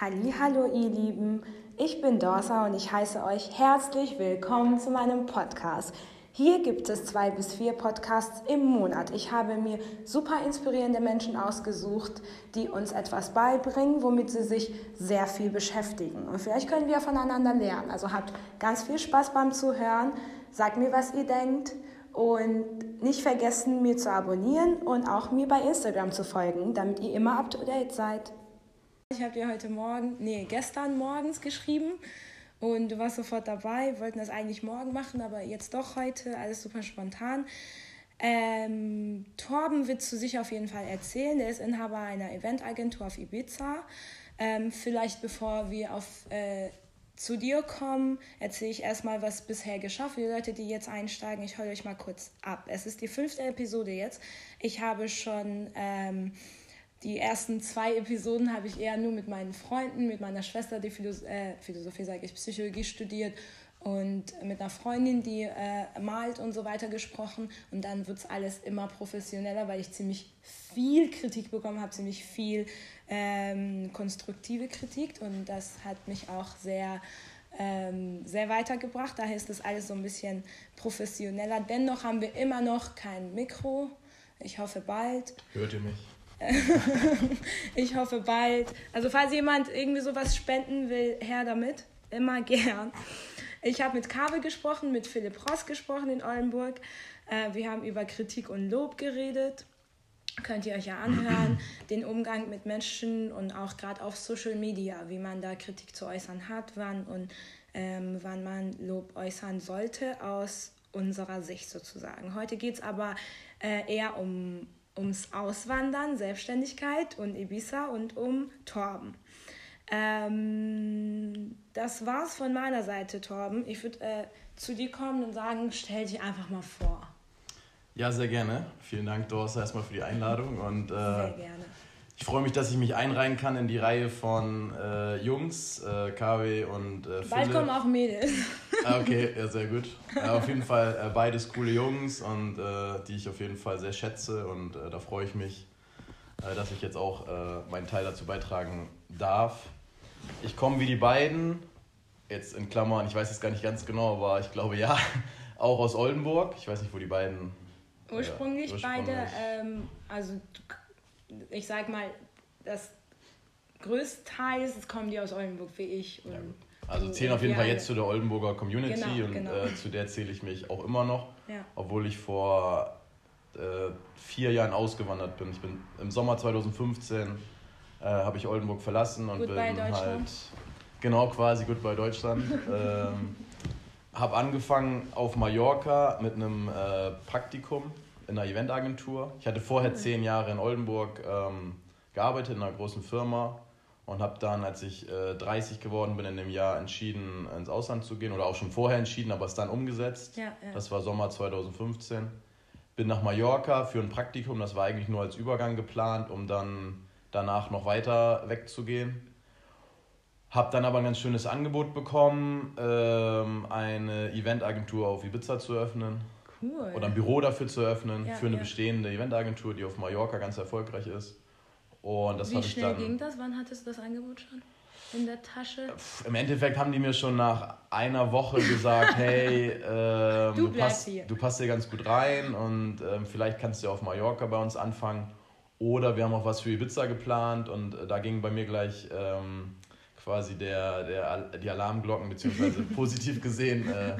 Hallo ihr Lieben, ich bin Dorsa und ich heiße euch herzlich willkommen zu meinem Podcast. Hier gibt es zwei bis vier Podcasts im Monat. Ich habe mir super inspirierende Menschen ausgesucht, die uns etwas beibringen, womit sie sich sehr viel beschäftigen. Und vielleicht können wir voneinander lernen. Also habt ganz viel Spaß beim Zuhören. Sagt mir, was ihr denkt. Und nicht vergessen, mir zu abonnieren und auch mir bei Instagram zu folgen, damit ihr immer up to date seid. Ich habe dir heute Morgen, nee, gestern morgens geschrieben und du warst sofort dabei. Wir wollten das eigentlich morgen machen, aber jetzt doch heute, alles super spontan. Ähm, Torben wird zu sich auf jeden Fall erzählen. Der ist Inhaber einer Eventagentur auf Ibiza. Ähm, vielleicht bevor wir auf, äh, zu dir kommen, erzähle ich erstmal, was bisher geschah. Für die Leute, die jetzt einsteigen, ich hole euch mal kurz ab. Es ist die fünfte Episode jetzt. Ich habe schon ähm, die ersten zwei Episoden habe ich eher nur mit meinen Freunden, mit meiner Schwester, die Philos äh, Philosophie, sage ich, Psychologie studiert und mit einer Freundin, die äh, malt und so weiter gesprochen. Und dann wird es alles immer professioneller, weil ich ziemlich viel Kritik bekommen habe, ziemlich viel ähm, konstruktive Kritik. Und das hat mich auch sehr, ähm, sehr weitergebracht. Daher ist das alles so ein bisschen professioneller. Dennoch haben wir immer noch kein Mikro. Ich hoffe bald. Hört ihr mich? ich hoffe bald. Also falls jemand irgendwie sowas spenden will, her damit. Immer gern. Ich habe mit Kabe gesprochen, mit Philipp Ross gesprochen in Oldenburg. Äh, wir haben über Kritik und Lob geredet. Könnt ihr euch ja anhören. Den Umgang mit Menschen und auch gerade auf Social Media, wie man da Kritik zu äußern hat, wann und ähm, wann man Lob äußern sollte aus unserer Sicht sozusagen. Heute geht es aber äh, eher um ums Auswandern, Selbstständigkeit und Ibiza und um Torben. Ähm, das war's von meiner Seite, Torben. Ich würde äh, zu dir kommen und sagen, stell dich einfach mal vor. Ja, sehr gerne. Vielen Dank, Doris, erstmal für die Einladung. Und, äh, sehr gerne. Ich freue mich, dass ich mich einreihen kann in die Reihe von äh, Jungs, äh, KW und äh, Bald kommen auch Mädels. Ah, okay, ja, sehr gut. Äh, auf jeden Fall äh, beides coole Jungs und äh, die ich auf jeden Fall sehr schätze und äh, da freue ich mich, äh, dass ich jetzt auch meinen Teil dazu beitragen darf. Ich komme wie die beiden, jetzt in Klammern, ich weiß es gar nicht ganz genau, aber ich glaube ja, auch aus Oldenburg. Ich weiß nicht, wo die beiden. Ursprünglich, ursprünglich. beide, ähm, also ich sag mal, das größtenteils kommen die aus Oldenburg wie ich. Ja, also zählen auf jeden Fall jetzt zu der Oldenburger Community genau, und genau. Äh, zu der zähle ich mich auch immer noch, ja. obwohl ich vor äh, vier Jahren ausgewandert bin. Ich bin im Sommer 2015 äh, habe ich Oldenburg verlassen und Goodbye bin halt genau quasi Goodbye Deutschland. ähm, habe angefangen auf Mallorca mit einem äh, Praktikum in einer Eventagentur. Ich hatte vorher zehn Jahre in Oldenburg ähm, gearbeitet in einer großen Firma und habe dann, als ich äh, 30 geworden bin, in dem Jahr entschieden, ins Ausland zu gehen oder auch schon vorher entschieden, aber es dann umgesetzt. Ja, ja. Das war Sommer 2015. Bin nach Mallorca für ein Praktikum, das war eigentlich nur als Übergang geplant, um dann danach noch weiter wegzugehen. Habe dann aber ein ganz schönes Angebot bekommen, ähm, eine Eventagentur auf Ibiza zu eröffnen. Cool. Oder ein Büro dafür zu eröffnen, ja, für eine bestehende Eventagentur, die auf Mallorca ganz erfolgreich ist. Und das Wie schnell ging das? Wann hattest du das Angebot schon? In der Tasche? Im Endeffekt haben die mir schon nach einer Woche gesagt, hey, ähm, du, du, passt, hier. du passt hier ganz gut rein und ähm, vielleicht kannst du auf Mallorca bei uns anfangen. Oder wir haben auch was für Ibiza geplant und äh, da ging bei mir gleich ähm, quasi der, der, die Alarmglocken, beziehungsweise positiv gesehen, äh,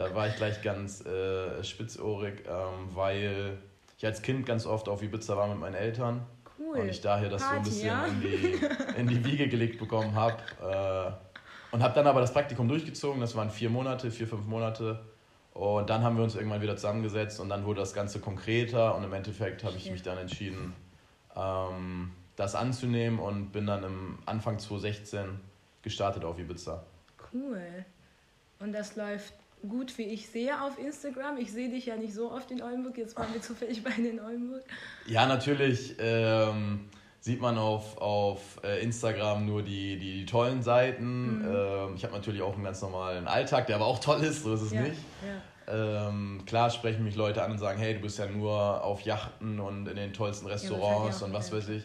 da war ich gleich ganz äh, spitzohrig, ähm, weil ich als Kind ganz oft auf Ibiza war mit meinen Eltern Cool. Und ich daher das Party, so ein bisschen ja? in, die, in die Wiege gelegt bekommen habe. Äh, und habe dann aber das Praktikum durchgezogen. Das waren vier Monate, vier, fünf Monate. Und dann haben wir uns irgendwann wieder zusammengesetzt und dann wurde das Ganze konkreter. Und im Endeffekt habe ich mich dann entschieden, ähm, das anzunehmen und bin dann im Anfang 2016 gestartet auf Ibiza. Cool. Und das läuft gut, wie ich sehe auf Instagram. Ich sehe dich ja nicht so oft in Oldenburg, jetzt waren wir zufällig beide in Oldenburg. Ja, natürlich ähm, sieht man auf, auf äh, Instagram nur die, die, die tollen Seiten. Mhm. Ähm, ich habe natürlich auch einen ganz normalen Alltag, der aber auch toll ist, so ist es ja, nicht. Ja. Ähm, klar sprechen mich Leute an und sagen, hey, du bist ja nur auf Yachten und in den tollsten Restaurants ja, und was weiß ich.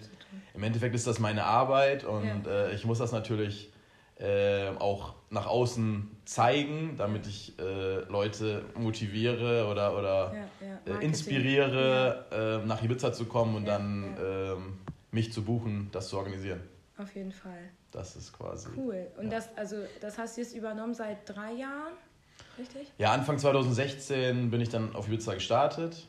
im Endeffekt ist das meine Arbeit und äh, ich muss das natürlich äh, auch nach außen zeigen, damit ich äh, Leute motiviere oder, oder ja, äh, inspiriere, äh, nach Ibiza zu kommen und dann ähm, mich zu buchen, das zu organisieren. Auf jeden Fall. Das ist quasi. Cool. Und das, also, das hast du jetzt übernommen seit drei Jahren, richtig? Ja, Anfang 2016 bin ich dann auf Ibiza gestartet.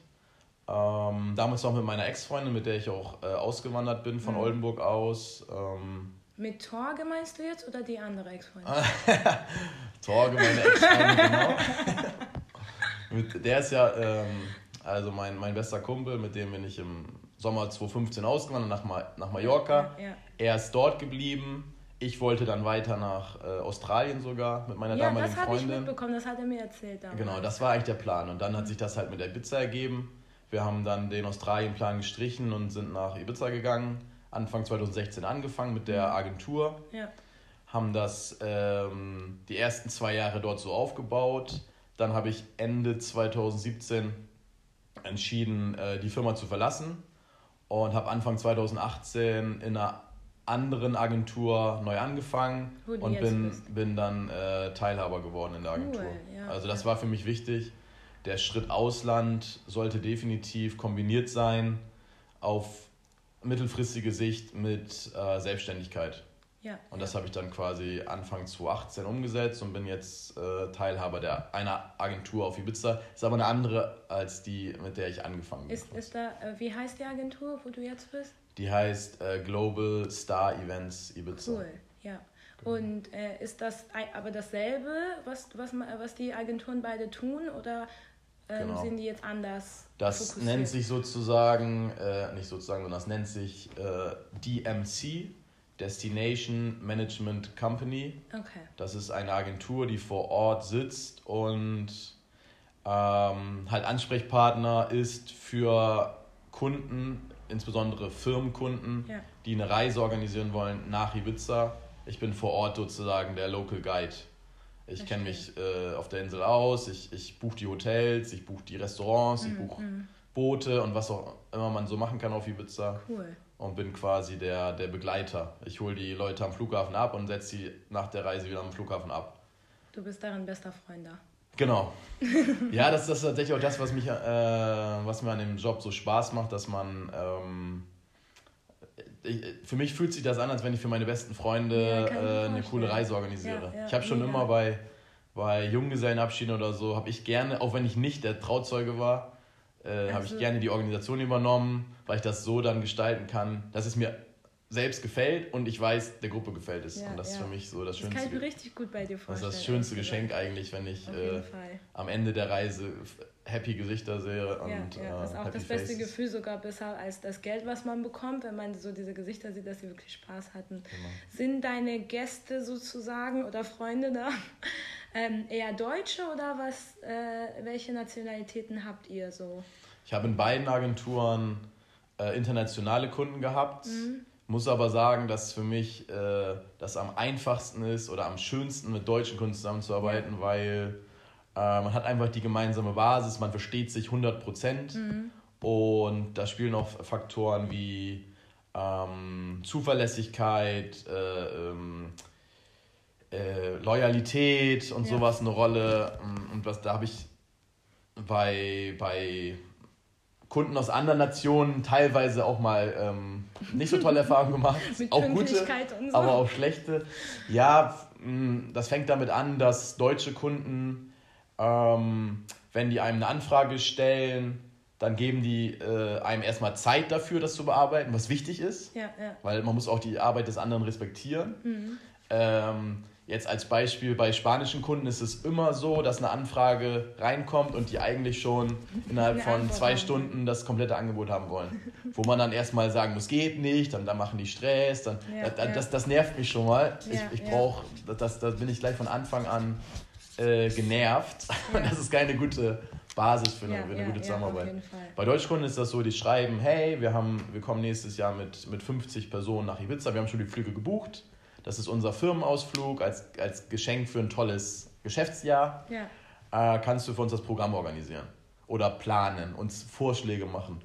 Ähm, damals noch mit meiner Ex-Freundin, mit der ich auch äh, ausgewandert bin von mhm. Oldenburg aus. Ähm, mit Torge meinst du jetzt oder die andere Ex-Freundin? Torge, meine Ex-Freundin, genau. mit, der ist ja ähm, also mein, mein bester Kumpel, mit dem bin ich im Sommer 2015 ausgewandert nach, Ma nach Mallorca. Ja, ja. Er ist dort geblieben. Ich wollte dann weiter nach äh, Australien sogar mit meiner ja, damaligen Freundin. Ja, das habe ich mitbekommen, das hat er mir erzählt. Damals. Genau, das war eigentlich der Plan. Und dann hat sich das halt mit der Ibiza ergeben. Wir haben dann den Australien-Plan gestrichen und sind nach Ibiza gegangen. Anfang 2016 angefangen mit der. Agentur. Ja. Haben das ähm, die ersten zwei Jahre dort so aufgebaut. Dann habe ich Ende 2017 entschieden, äh, die Firma zu verlassen und habe Anfang 2018 in einer anderen Agentur neu angefangen und bin, bin dann äh, Teilhaber geworden in der Agentur. Cool, ja, also das ja. war für mich wichtig. Der Schritt Ausland sollte definitiv kombiniert sein auf mittelfristige Sicht mit äh, Selbstständigkeit. Ja, und das habe ich dann quasi Anfang 2018 umgesetzt und bin jetzt äh, Teilhaber der, einer Agentur auf Ibiza. Ist aber eine andere als die, mit der ich angefangen ist, Ist da, äh, wie heißt die Agentur, wo du jetzt bist? Die heißt äh, Global Star Events Ibiza. Cool, ja. Genau. Und äh, ist das aber dasselbe, was, was, was die Agenturen beide tun oder ähm, genau. sind die jetzt anders? Das fokussiert? nennt sich sozusagen, äh, nicht sozusagen, sondern das nennt sich äh, DMC, Destination Management Company. Okay. Das ist eine Agentur, die vor Ort sitzt und ähm, halt Ansprechpartner ist für Kunden, insbesondere Firmenkunden, ja. die eine Reise organisieren wollen nach Ibiza. Ich bin vor Ort sozusagen der Local Guide. Ich kenne mich äh, auf der Insel aus, ich, ich buche die Hotels, ich buche die Restaurants, mhm. ich buche mhm. Boote und was auch immer man so machen kann auf Ibiza. Cool. Und bin quasi der, der Begleiter. Ich hole die Leute am Flughafen ab und setze sie nach der Reise wieder am Flughafen ab. Du bist darin bester Freund da. Genau. ja, das, das ist tatsächlich auch das, was, mich, äh, was mir an dem Job so Spaß macht, dass man. Ähm, für mich fühlt sich das an, als wenn ich für meine besten Freunde ja, äh, eine coole Reise organisiere. Ja, ja, ich habe schon immer bei, bei Junggesellenabschieden oder so, habe ich gerne, auch wenn ich nicht der Trauzeuge war, äh, also, habe ich gerne die Organisation übernommen, weil ich das so dann gestalten kann, dass es mir selbst gefällt und ich weiß, der Gruppe gefällt es. Und das ist für mich so das, das Schönste. Das kann ich mir richtig gut bei dir vorstellen. Das ist das schönste Geschenk eigentlich, wenn ich äh, am Ende der Reise happy Gesichter sehe. Und, ja, ja. das ist auch das beste faces. Gefühl sogar besser als das Geld, was man bekommt, wenn man so diese Gesichter sieht, dass sie wirklich Spaß hatten. Genau. Sind deine Gäste sozusagen oder Freunde da ähm, eher Deutsche oder was? Äh, welche Nationalitäten habt ihr so? Ich habe in beiden Agenturen äh, internationale Kunden gehabt. Mhm muss aber sagen, dass für mich äh, das am einfachsten ist oder am schönsten mit deutschen Kunden zusammenzuarbeiten, weil äh, man hat einfach die gemeinsame Basis, man versteht sich 100 Prozent mhm. und da spielen auch Faktoren wie ähm, Zuverlässigkeit, äh, ähm, äh, Loyalität und ja. sowas eine Rolle. Und was da habe ich bei, bei Kunden aus anderen Nationen teilweise auch mal ähm, nicht so tolle Erfahrungen gemacht. auch gute, so. aber auch schlechte. Ja, mm, das fängt damit an, dass deutsche Kunden, ähm, wenn die einem eine Anfrage stellen, dann geben die äh, einem erstmal Zeit dafür, das zu bearbeiten, was wichtig ist. Ja, ja. Weil man muss auch die Arbeit des anderen respektieren. Mhm. Ähm, Jetzt als Beispiel bei spanischen Kunden ist es immer so, dass eine Anfrage reinkommt und die eigentlich schon innerhalb von zwei Stunden das komplette Angebot haben wollen. Wo man dann erstmal sagen muss, geht nicht, dann, dann machen die Stress, dann, ja, das, das, das, nervt mich schon mal. Ich ich brauche, das, das bin ich gleich von Anfang an äh, genervt. Ja. Das ist keine gute Basis für eine, für eine gute Zusammenarbeit. Bei Deutschkunden ist das so, die schreiben, hey, wir, haben, wir kommen nächstes Jahr mit, mit 50 Personen nach Ibiza, wir haben schon die Flüge gebucht das ist unser Firmenausflug als, als Geschenk für ein tolles Geschäftsjahr. Ja. Äh, kannst du für uns das Programm organisieren oder planen, uns Vorschläge machen.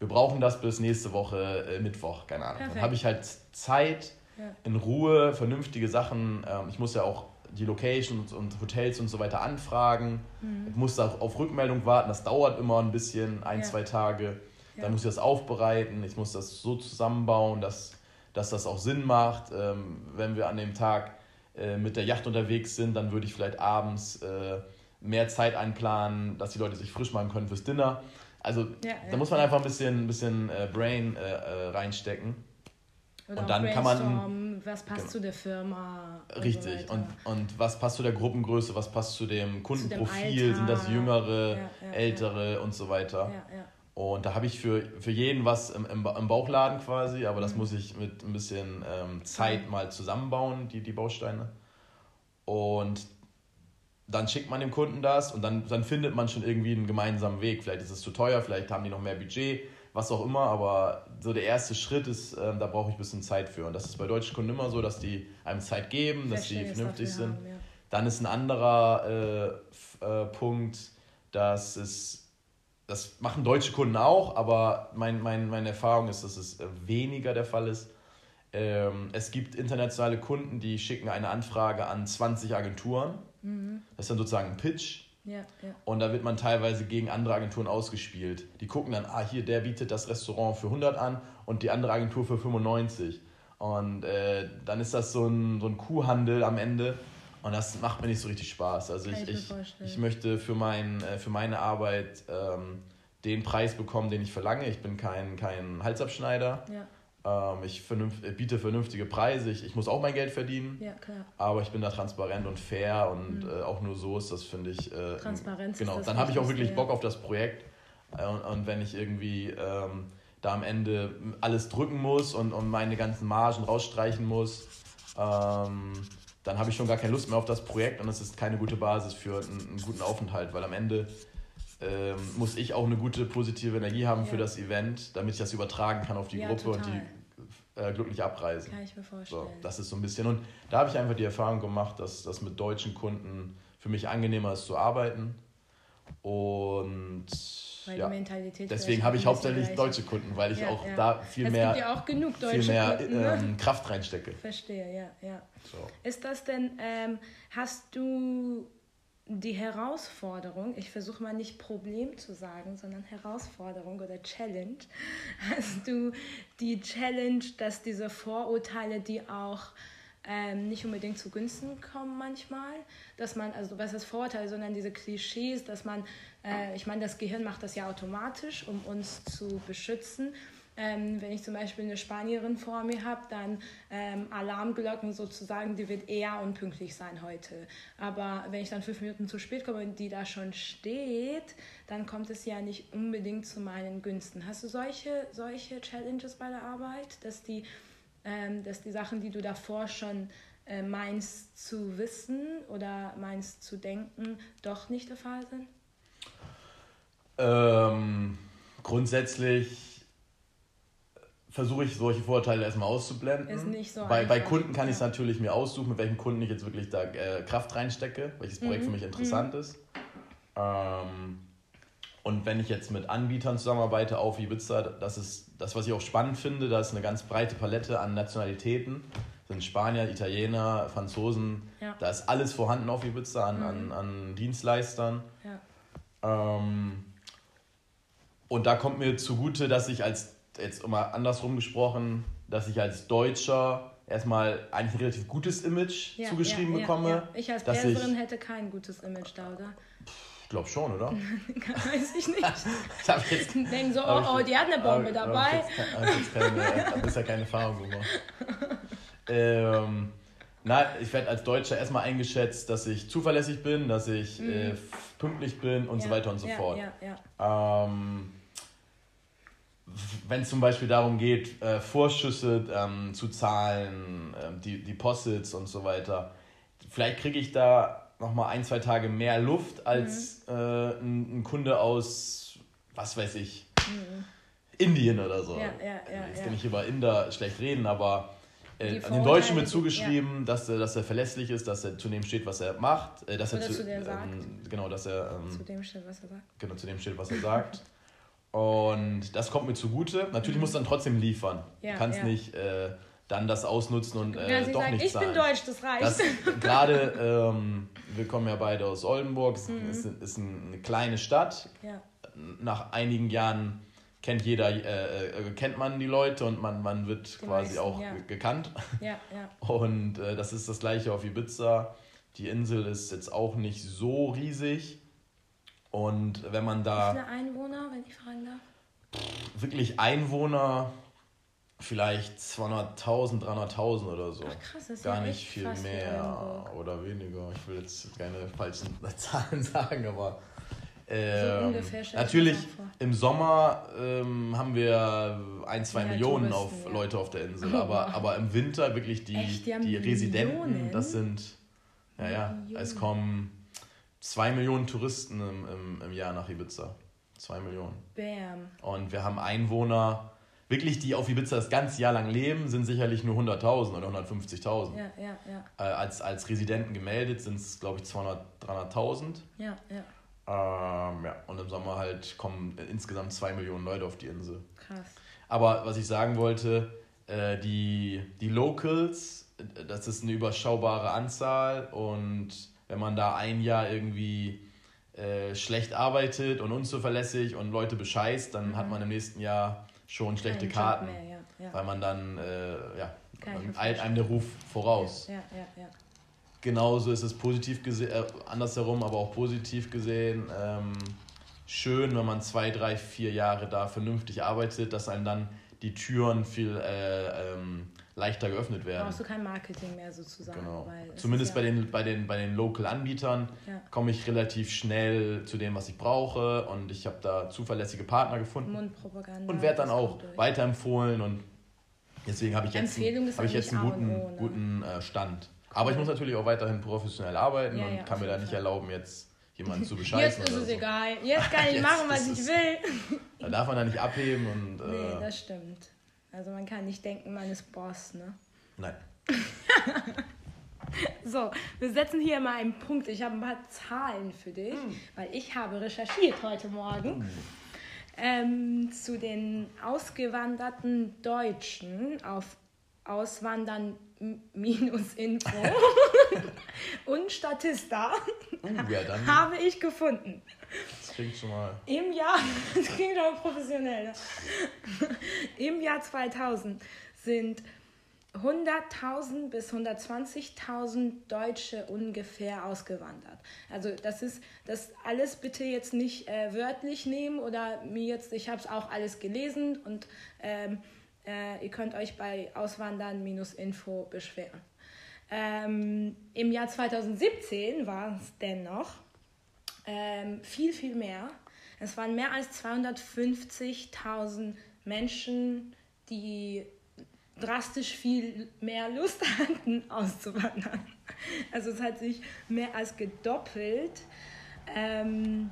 wir brauchen das bis nächste Woche äh, Mittwoch, keine Ahnung. Perfekt. Dann habe ich halt Zeit, ja. in Ruhe, vernünftige Sachen. Ähm, ich muss ja auch die Locations und Hotels und so weiter anfragen. Mhm. Ich muss da auf Rückmeldung warten, das dauert immer ein bisschen, ein, ja. zwei Tage. Dann ja. muss ich das aufbereiten, ich muss das so zusammenbauen, dass, dass das auch Sinn macht. Ähm, wenn wir an dem Tag äh, mit der Yacht unterwegs sind, dann würde ich vielleicht abends äh, mehr Zeit einplanen, dass die Leute sich frisch machen können fürs Dinner. Also ja, da muss man einfach ein bisschen, ein bisschen äh, Brain äh, äh, reinstecken. Oder und dann kann man. Was passt genau. zu der Firma? Richtig. Und, so und, und was passt zu der Gruppengröße? Was passt zu dem Kundenprofil? Zu Sind das jüngere, ja, ja, ältere ja. und so weiter? Und da habe ich für, für jeden was im, im, im Bauchladen quasi, aber das mhm. muss ich mit ein bisschen ähm, Zeit mal zusammenbauen, die, die Bausteine. Und dann schickt man dem Kunden das und dann, dann findet man schon irgendwie einen gemeinsamen Weg. Vielleicht ist es zu teuer, vielleicht haben die noch mehr Budget was auch immer, aber so der erste Schritt ist, äh, da brauche ich ein bisschen Zeit für. Und das ist bei deutschen Kunden immer so, dass die einem Zeit geben, dass die vernünftig sind. Haben, ja. Dann ist ein anderer äh, äh, Punkt, dass es, das machen deutsche Kunden auch, aber mein, mein, meine Erfahrung ist, dass es weniger der Fall ist. Ähm, es gibt internationale Kunden, die schicken eine Anfrage an 20 Agenturen. Mhm. Das ist dann sozusagen ein Pitch ja, ja. Und da wird man teilweise gegen andere Agenturen ausgespielt. Die gucken dann, ah, hier, der bietet das Restaurant für 100 an und die andere Agentur für 95. Und äh, dann ist das so ein, so ein Kuhhandel am Ende. Und das macht mir nicht so richtig Spaß. Also ich, ich, ich, möchte für, mein, äh, für meine Arbeit ähm, den Preis bekommen, den ich verlange. Ich bin kein, kein Halsabschneider. Ja. Ähm, ich vernünft, biete vernünftige Preise. Ich, ich muss auch mein Geld verdienen. Ja. Aber ich bin da transparent und fair und mhm. äh, auch nur so ist das, finde ich. Äh, Transparenz. Genau, dann habe ich auch wirklich Bock auf das Projekt. Äh, und, und wenn ich irgendwie ähm, da am Ende alles drücken muss und, und meine ganzen Margen rausstreichen muss, ähm, dann habe ich schon gar keine Lust mehr auf das Projekt und es ist keine gute Basis für einen, einen guten Aufenthalt, weil am Ende ähm, muss ich auch eine gute positive Energie haben ja. für das Event, damit ich das übertragen kann auf die ja, Gruppe total. und die äh, glücklich abreisen. Kann ich mir vorstellen. So, das ist so ein bisschen. Und da habe ich einfach die Erfahrung gemacht, dass das mit deutschen Kunden für mich angenehmer ist zu arbeiten. Und weil ja, deswegen habe ich hauptsächlich deutsche Kunden, weil ich ja, auch ja. da viel es mehr, ja viel mehr Kunden, ne? ähm, Kraft reinstecke. Verstehe, ja, ja. So. Ist das denn, ähm, hast du die Herausforderung, ich versuche mal nicht Problem zu sagen, sondern Herausforderung oder Challenge, hast du die Challenge, dass diese Vorurteile, die auch ähm, nicht unbedingt zu Günsten kommen manchmal, dass man, also was ist Vorurteile, sondern diese Klischees, dass man, äh, ich meine, das Gehirn macht das ja automatisch, um uns zu beschützen ähm, wenn ich zum Beispiel eine Spanierin vor mir habe, dann ähm, Alarmglocken sozusagen, die wird eher unpünktlich sein heute. Aber wenn ich dann fünf Minuten zu spät komme und die da schon steht, dann kommt es ja nicht unbedingt zu meinen Günsten. Hast du solche, solche Challenges bei der Arbeit, dass die, ähm, dass die Sachen, die du davor schon äh, meinst zu wissen oder meinst zu denken, doch nicht der Fall sind? Ähm, grundsätzlich versuche ich solche Vorteile erstmal auszublenden. Ist nicht so bei, bei Kunden kann ich es natürlich mir aussuchen, mit welchem Kunden ich jetzt wirklich da äh, Kraft reinstecke, welches Projekt mhm. für mich interessant mhm. ist. Ähm, und wenn ich jetzt mit Anbietern zusammenarbeite auf Ibiza, das ist das, was ich auch spannend finde, da ist eine ganz breite Palette an Nationalitäten. Das sind Spanier, Italiener, Franzosen, ja. da ist alles vorhanden auf Ibiza an, mhm. an, an Dienstleistern. Ja. Ähm, und da kommt mir zugute, dass ich als jetzt mal andersrum gesprochen, dass ich als Deutscher erstmal eigentlich ein relativ gutes Image ja, zugeschrieben ja, bekomme. Ja, ich als Perserin hätte kein gutes Image da, oder? Ich glaube schon, oder? Weiß ich nicht. ich habe jetzt. Denken so, oh, oh, die hat eine Bombe hab, dabei. Habe ich jetzt bisher keine Erfahrung gemacht. ähm, na, ich werde als Deutscher erstmal eingeschätzt, dass ich zuverlässig bin, dass ich mhm. äh, pünktlich bin und so weiter und so fort. Ähm, wenn es zum Beispiel darum geht, äh, Vorschüsse ähm, zu zahlen, äh, die Deposits und so weiter, vielleicht kriege ich da nochmal ein, zwei Tage mehr Luft als mhm. äh, ein, ein, Kunde aus, was weiß ich, mhm. Indien oder so. Ja, ja, ja, Jetzt kann ich über Inder schlecht reden, aber äh, an den Deutschen wird zugeschrieben, dass, er, dass er verlässlich ist, dass er zu dem steht, was er macht. Äh, dass Oder er zu, zu ähm. Genau, dass er. Ähm, zu dem steht, was er sagt. Genau, zu dem steht, was er sagt. Und das kommt mir zugute. Natürlich mhm. musst du dann trotzdem liefern. Ja, du kannst ja. nicht äh, dann das ausnutzen und äh, doch sagen, nicht ich zahlen. Ich bin deutsch, das reicht. Gerade, ähm, wir kommen ja beide aus Oldenburg, mhm. ist, ist eine kleine Stadt. Ja. Nach einigen Jahren kennt jeder, äh, äh, kennt man die Leute und man, man wird die quasi meisten, auch ja. gekannt. Ja, ja. Und äh, das ist das gleiche auf Ibiza. Die Insel ist jetzt auch nicht so riesig. Und wenn man da. Wie viele Einwohner, wenn ich fragen darf? Wirklich Einwohner, vielleicht 200.000, 300.000 oder so. Ach krass, das ist Gar ja nicht viel mehr oder weniger. Ich will jetzt keine falschen Zahlen sagen, aber ähm, so natürlich im Sommer ähm, haben wir ein, zwei ja, Millionen auf ja. Leute auf der Insel, oh, aber, aber im Winter wirklich die, Echt, die, die Residenten, das sind, ja, ja, es kommen zwei Millionen Touristen im, im, im Jahr nach Ibiza. Zwei Millionen. Bam. Und wir haben Einwohner, wirklich, die auf Ibiza das ganze Jahr lang leben, sind sicherlich nur 100.000 oder 150.000. Ja, ja, ja. Äh, als, als Residenten gemeldet sind es, glaube ich, 200.000, 300.000. Ja, ja. Ähm, ja, und im Sommer halt kommen insgesamt zwei Millionen Leute auf die Insel. Krass. Aber was ich sagen wollte, äh, die, die Locals, das ist eine überschaubare Anzahl und wenn man da ein Jahr irgendwie äh, schlecht arbeitet und unzuverlässig und Leute bescheißt, dann mhm. hat man im nächsten Jahr schon schlechte Kein Karten. Mehr, ja. Ja. Weil man dann, äh, ja, eilt einem der Ruf voraus. Ja, ja, ja genauso ist es positiv gesehen, äh, andersherum, aber auch positiv gesehen. Ähm, schön, wenn man zwei, drei, vier Jahre da vernünftig arbeitet, dass einem dann die Türen viel äh, ähm, leichter geöffnet werden. Brauchst du kein Marketing mehr sozusagen. Genau. Zumindest ja bei, den, bei, den, bei den Local-Anbietern ja. komme ich relativ schnell zu dem, was ich brauche und ich habe da zuverlässige Partner gefunden. Mundpropaganda. Und werde dann auch weiterempfohlen und deswegen habe ich jetzt, hab ich jetzt einen guten, ne? guten äh, Stand. Aber ich muss natürlich auch weiterhin professionell arbeiten ja, und kann mir da nicht erlauben, jetzt jemanden zu bescheißen. Jetzt ist es so. egal. Jetzt kann ich machen, was ich will. Da darf man da nicht abheben und. Äh, nee, das stimmt. Also man kann nicht denken, man ist Boss, ne? Nein. so, wir setzen hier mal einen Punkt. Ich habe ein paar Zahlen für dich, mm. weil ich habe recherchiert heute Morgen. Mm. Ähm, zu den ausgewanderten Deutschen auf Auswandern minus Info und Statista uh, ja, habe ich gefunden. Klingt schon mal. Im Jahr, das klingt aber professionell. Ne? Im Jahr 2000 sind 100.000 bis 120.000 Deutsche ungefähr ausgewandert. Also das ist das alles bitte jetzt nicht äh, wörtlich nehmen oder mir jetzt, ich habe es auch alles gelesen und ähm, äh, ihr könnt euch bei Auswandern-Info beschweren. Ähm, Im Jahr 2017 war es dennoch ähm, viel, viel mehr. Es waren mehr als 250.000 Menschen, die drastisch viel mehr Lust hatten, auszuwandern. Also es hat sich mehr als gedoppelt. Ähm,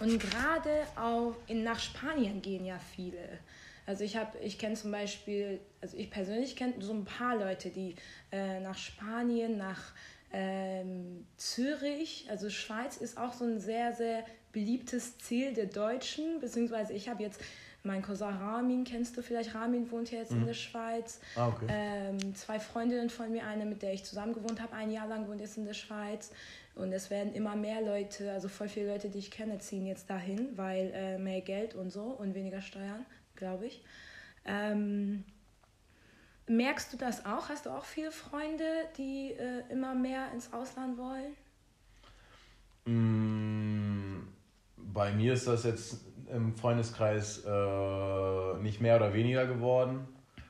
und gerade auch in, nach Spanien gehen ja viele. Also ich habe, ich kenne zum Beispiel, also ich persönlich kenne so ein paar Leute, die äh, nach Spanien, nach ähm, Zürich, also Schweiz ist auch so ein sehr, sehr beliebtes Ziel der Deutschen, beziehungsweise ich habe jetzt mein Cousin Ramin, kennst du vielleicht? Ramin wohnt jetzt mhm. in der Schweiz. Ah, okay. ähm, zwei Freundinnen von mir, eine, mit der ich zusammen gewohnt habe, ein Jahr lang wohnt jetzt in der Schweiz. Und es werden immer mehr Leute, also voll viele Leute, die ich kenne, ziehen jetzt dahin, weil äh, mehr Geld und so und weniger Steuern glaube ich. Ähm, merkst du das auch? Hast du auch viele Freunde, die äh, immer mehr ins Ausland wollen? Mm, bei mir ist das jetzt im Freundeskreis äh, nicht mehr oder weniger geworden.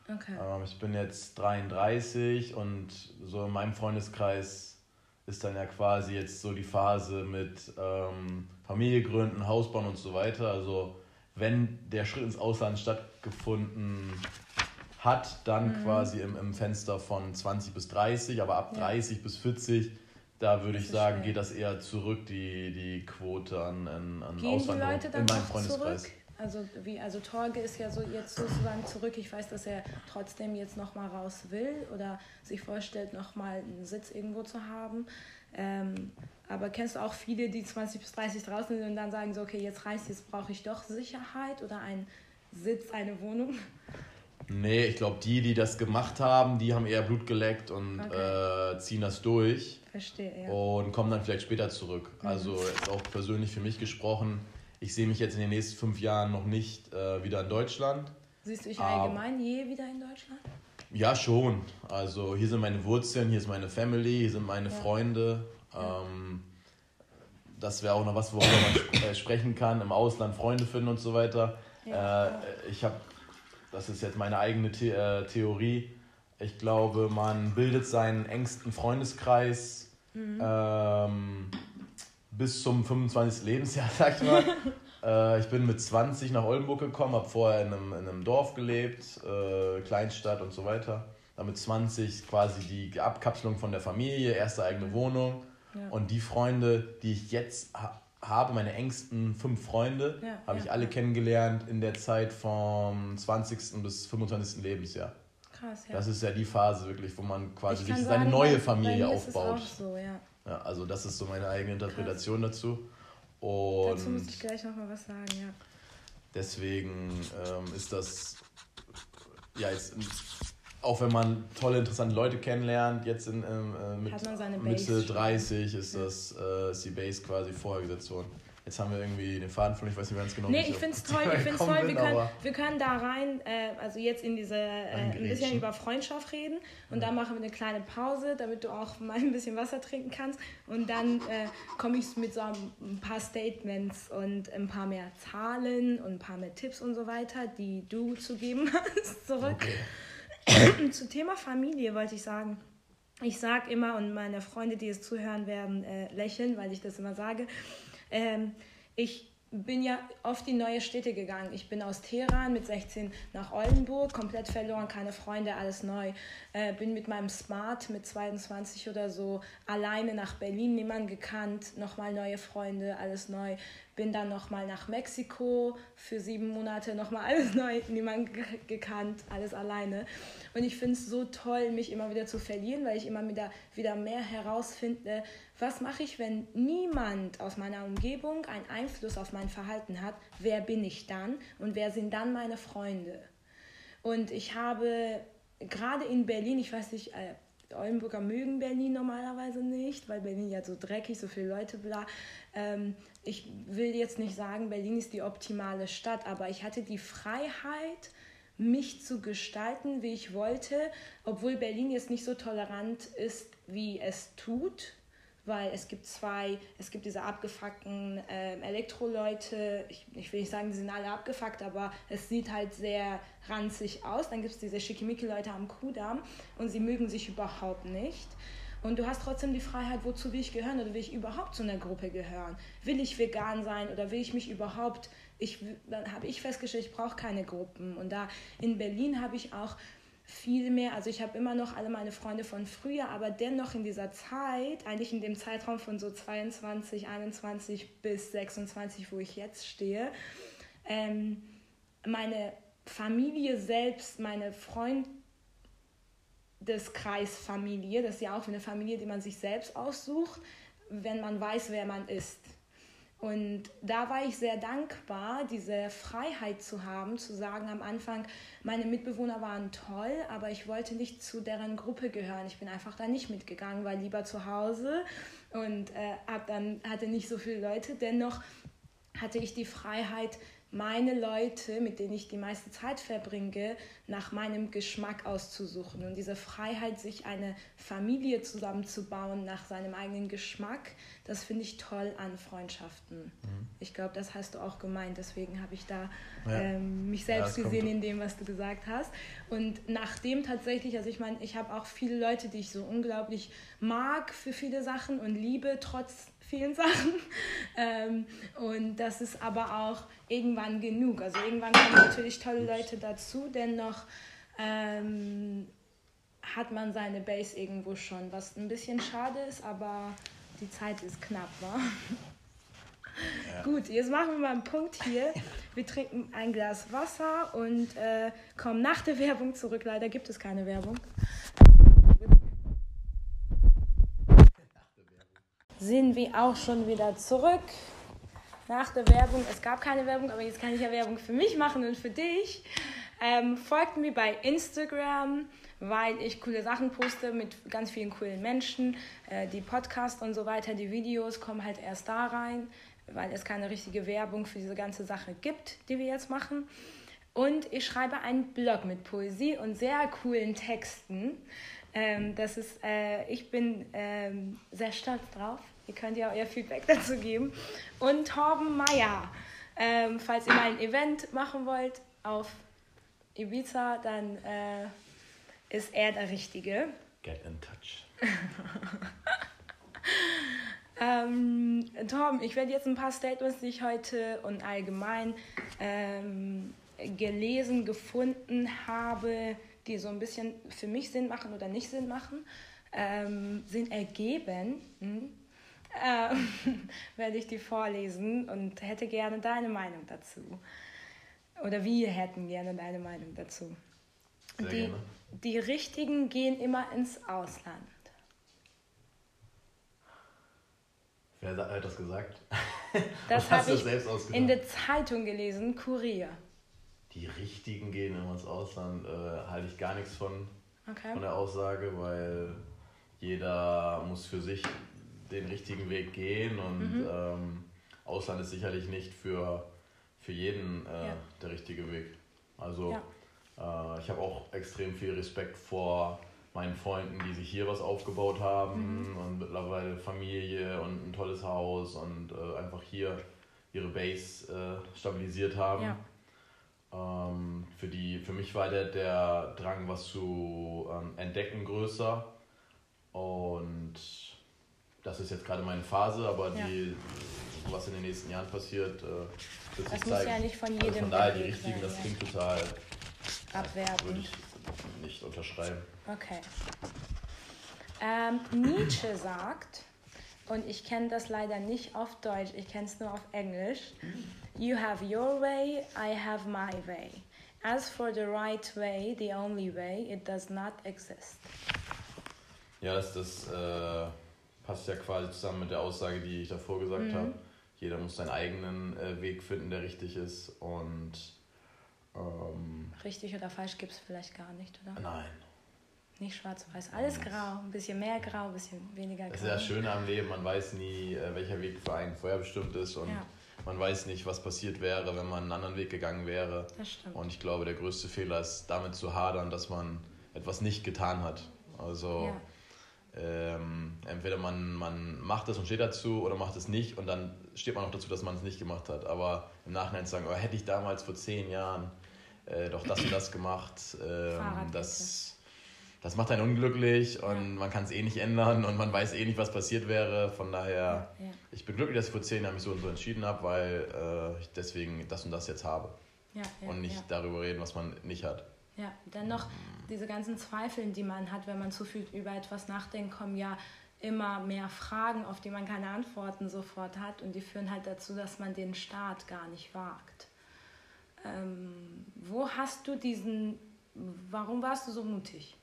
Okay. Ähm, ich bin jetzt 33 und so in meinem Freundeskreis ist dann ja quasi jetzt so die Phase mit ähm, Familie gründen, Haus bauen und so weiter. Also wenn der Schritt ins Ausland stattgefunden hat, dann mhm. quasi im, im Fenster von 20 bis 30, aber ab ja. 30 bis 40, da würde ich sagen, schön. geht das eher zurück, die, die Quote an, an, an Gehen Auswanderung die Leute dann in meinem Freundeskreis. Zurück? Also wie, also Torge ist ja so jetzt sozusagen zurück. Ich weiß, dass er trotzdem jetzt nochmal raus will oder sich vorstellt, nochmal einen Sitz irgendwo zu haben. Ähm, aber kennst du auch viele, die 20 bis 30 draußen sind und dann sagen so, okay, jetzt reicht jetzt brauche ich doch Sicherheit oder einen Sitz, eine Wohnung? Nee, ich glaube, die, die das gemacht haben, die haben eher Blut geleckt und okay. äh, ziehen das durch. Verstehe, ja. Und kommen dann vielleicht später zurück. Mhm. Also jetzt auch persönlich für mich gesprochen, ich sehe mich jetzt in den nächsten fünf Jahren noch nicht äh, wieder in Deutschland. Siehst du dich allgemein je wieder in Deutschland? Ja, schon. Also hier sind meine Wurzeln, hier ist meine Family, hier sind meine ja. Freunde. Ähm, das wäre auch noch was, worüber man äh, sprechen kann, im Ausland Freunde finden und so weiter. Ja. Äh, ich habe, das ist jetzt meine eigene The äh, Theorie, ich glaube, man bildet seinen engsten Freundeskreis mhm. ähm, bis zum 25. Lebensjahr, sag ich mal. äh, ich bin mit 20 nach Oldenburg gekommen, habe vorher in einem, in einem Dorf gelebt, äh, Kleinstadt und so weiter. Dann mit 20 quasi die Abkapselung von der Familie, erste eigene Wohnung. Ja. Und die Freunde, die ich jetzt ha habe, meine engsten fünf Freunde, ja, habe ja. ich alle kennengelernt in der Zeit vom 20. bis 25. Lebensjahr. Krass, ja. Das ist ja die Phase wirklich, wo man quasi sich seine sagen, neue Familie aufbaut. So, ja. ja. Also das ist so meine eigene Interpretation Krass. dazu. Und dazu muss ich gleich nochmal was sagen, ja. Deswegen ähm, ist das ja jetzt auch wenn man tolle, interessante Leute kennenlernt, jetzt in, ähm, äh, mit Mitte 30 ist das äh, ist die Base quasi vorher gesetzt worden. Jetzt haben wir irgendwie den Faden von, ich weiß nicht ganz genau. Nee, ich finde es toll, ich finde toll. wir, können, wir können da rein, äh, also jetzt in diese, äh, ein bisschen über Freundschaft reden und ja. dann machen wir eine kleine Pause, damit du auch mal ein bisschen Wasser trinken kannst und dann äh, komme ich mit so ein paar Statements und ein paar mehr Zahlen und ein paar mehr Tipps und so weiter, die du zu geben hast, zurück. Okay. Zu Thema Familie wollte ich sagen. Ich sage immer, und meine Freunde, die es zuhören werden, äh, lächeln, weil ich das immer sage. Ähm, ich bin ja oft in neue Städte gegangen. Ich bin aus Teheran mit 16 nach Oldenburg, komplett verloren, keine Freunde, alles neu. Äh, bin mit meinem Smart mit 22 oder so alleine nach Berlin, niemand gekannt, nochmal neue Freunde, alles neu bin dann nochmal nach Mexiko für sieben Monate, nochmal alles neu, niemand gekannt, alles alleine. Und ich finde es so toll, mich immer wieder zu verlieren, weil ich immer wieder, wieder mehr herausfinde, was mache ich, wenn niemand aus meiner Umgebung einen Einfluss auf mein Verhalten hat, wer bin ich dann und wer sind dann meine Freunde. Und ich habe gerade in Berlin, ich weiß nicht, äh, Oldenburger mögen Berlin normalerweise nicht, weil Berlin ja so dreckig, so viele Leute, bla. Ähm, ich will jetzt nicht sagen, Berlin ist die optimale Stadt, aber ich hatte die Freiheit, mich zu gestalten, wie ich wollte, obwohl Berlin jetzt nicht so tolerant ist, wie es tut weil es gibt zwei, es gibt diese abgefuckten äh, Elektroleute, ich, ich will nicht sagen, die sind alle abgefuckt, aber es sieht halt sehr ranzig aus. Dann gibt es diese Schickimicki-Leute am Kudamm und sie mögen sich überhaupt nicht. Und du hast trotzdem die Freiheit, wozu will ich gehören oder will ich überhaupt zu einer Gruppe gehören? Will ich vegan sein oder will ich mich überhaupt, ich, dann habe ich festgestellt, ich brauche keine Gruppen. Und da in Berlin habe ich auch viel mehr, also ich habe immer noch alle meine Freunde von früher, aber dennoch in dieser Zeit, eigentlich in dem Zeitraum von so 22, 21 bis 26, wo ich jetzt stehe, ähm, meine Familie selbst, meine Freundeskreisfamilie, das ist ja auch eine Familie, die man sich selbst aussucht, wenn man weiß, wer man ist. Und da war ich sehr dankbar, diese Freiheit zu haben, zu sagen am Anfang, meine Mitbewohner waren toll, aber ich wollte nicht zu deren Gruppe gehören. Ich bin einfach da nicht mitgegangen, war lieber zu Hause und äh, dann, hatte nicht so viele Leute. Dennoch hatte ich die Freiheit, meine Leute, mit denen ich die meiste Zeit verbringe, nach meinem Geschmack auszusuchen. Und diese Freiheit, sich eine Familie zusammenzubauen nach seinem eigenen Geschmack, das finde ich toll an Freundschaften. Mhm. Ich glaube, das hast du auch gemeint. Deswegen habe ich da ja. ähm, mich selbst ja, gesehen in dem, was du gesagt hast. Und nachdem tatsächlich, also ich meine, ich habe auch viele Leute, die ich so unglaublich mag für viele Sachen und liebe, trotz vielen Sachen. Ähm, und das ist aber auch irgendwann genug. Also irgendwann kommen natürlich tolle Leute dazu, dennoch ähm, hat man seine Base irgendwo schon, was ein bisschen schade ist, aber die Zeit ist knapp, wa? Ja. Gut, jetzt machen wir mal einen Punkt hier. Wir trinken ein Glas Wasser und äh, kommen nach der Werbung zurück. Leider gibt es keine Werbung. Sind wir auch schon wieder zurück nach der Werbung. Es gab keine Werbung, aber jetzt kann ich ja Werbung für mich machen und für dich. Ähm, folgt mir bei Instagram, weil ich coole Sachen poste mit ganz vielen coolen Menschen. Äh, die Podcasts und so weiter, die Videos kommen halt erst da rein, weil es keine richtige Werbung für diese ganze Sache gibt, die wir jetzt machen. Und ich schreibe einen Blog mit Poesie und sehr coolen Texten. Ähm, das ist, äh, ich bin ähm, sehr stolz drauf. Ihr könnt ja euer Feedback dazu geben. Und Torben Meyer, ähm, falls ihr mal ein Event machen wollt auf Ibiza, dann äh, ist er der Richtige. Get in touch. ähm, Tom, ich werde jetzt ein paar Statements, die ich heute und allgemein ähm, gelesen, gefunden habe, die so ein bisschen für mich Sinn machen oder nicht Sinn machen, ähm, sind ergeben. Hm? Ähm, werde ich die vorlesen und hätte gerne deine Meinung dazu. Oder wir hätten gerne deine Meinung dazu. Sehr die, gerne. die Richtigen gehen immer ins Ausland. Wer hat das gesagt? Das habe ich selbst in der Zeitung gelesen, Kurier. Die Richtigen gehen immer ins Ausland, äh, halte ich gar nichts von, okay. von der Aussage, weil jeder muss für sich den richtigen Weg gehen und mhm. ähm, Ausland ist sicherlich nicht für für jeden äh, ja. der richtige Weg. Also ja. äh, ich habe auch extrem viel Respekt vor meinen Freunden, die sich hier was aufgebaut haben mhm. und mittlerweile Familie und ein tolles Haus und äh, einfach hier ihre Base äh, stabilisiert haben. Ja. Ähm, für, die, für mich war der, der Drang, was zu ähm, entdecken, größer. Und das ist jetzt gerade meine Phase, aber die, was in den nächsten Jahren passiert, äh, das muss zeigen. ja nicht von jedem. Also von daher die richtigen, das klingt total abwertend. Würde ich nicht unterschreiben. Okay. Ähm, Nietzsche sagt, und ich kenne das leider nicht auf Deutsch, ich kenne es nur auf Englisch. You have your way, I have my way. As for the right way, the only way, it does not exist. Ja, das, das äh, passt ja quasi zusammen mit der Aussage, die ich davor gesagt mhm. habe jeder muss seinen eigenen äh, Weg finden, der richtig ist. Und ähm, richtig oder falsch gibt es vielleicht gar nicht, oder? Nein. Nicht schwarz-weiß, alles grau, ein bisschen mehr grau, ein bisschen weniger grau. Das ist ja das Schöne am Leben, man weiß nie, äh, welcher Weg für einen vorher bestimmt ist und ja. man weiß nicht, was passiert wäre, wenn man einen anderen Weg gegangen wäre. Das stimmt. Und ich glaube, der größte Fehler ist damit zu hadern, dass man etwas nicht getan hat. Also ja ähm, entweder man, man macht es und steht dazu oder macht es nicht und dann steht man auch dazu, dass man es nicht gemacht hat. Aber im Nachhinein zu sagen, oh, hätte ich damals vor zehn Jahren äh, doch das und das gemacht, ähm, das, das macht einen unglücklich und ja. man kann es eh nicht ändern und man weiß eh nicht, was passiert wäre. Von daher, ja, ich bin glücklich, dass ich vor zehn Jahren mich so und so entschieden habe, weil äh, ich deswegen das und das jetzt habe. und nicht darüber reden, was man nicht hat. Ja, dennoch diese ganzen Zweifel, die man hat, wenn man zu viel über etwas nachdenkt, kommen ja immer mehr Fragen, auf die man keine Antworten sofort hat und die führen halt dazu, dass man den Start gar nicht wagt. Ähm, wo hast du diesen, warum warst du so mutig?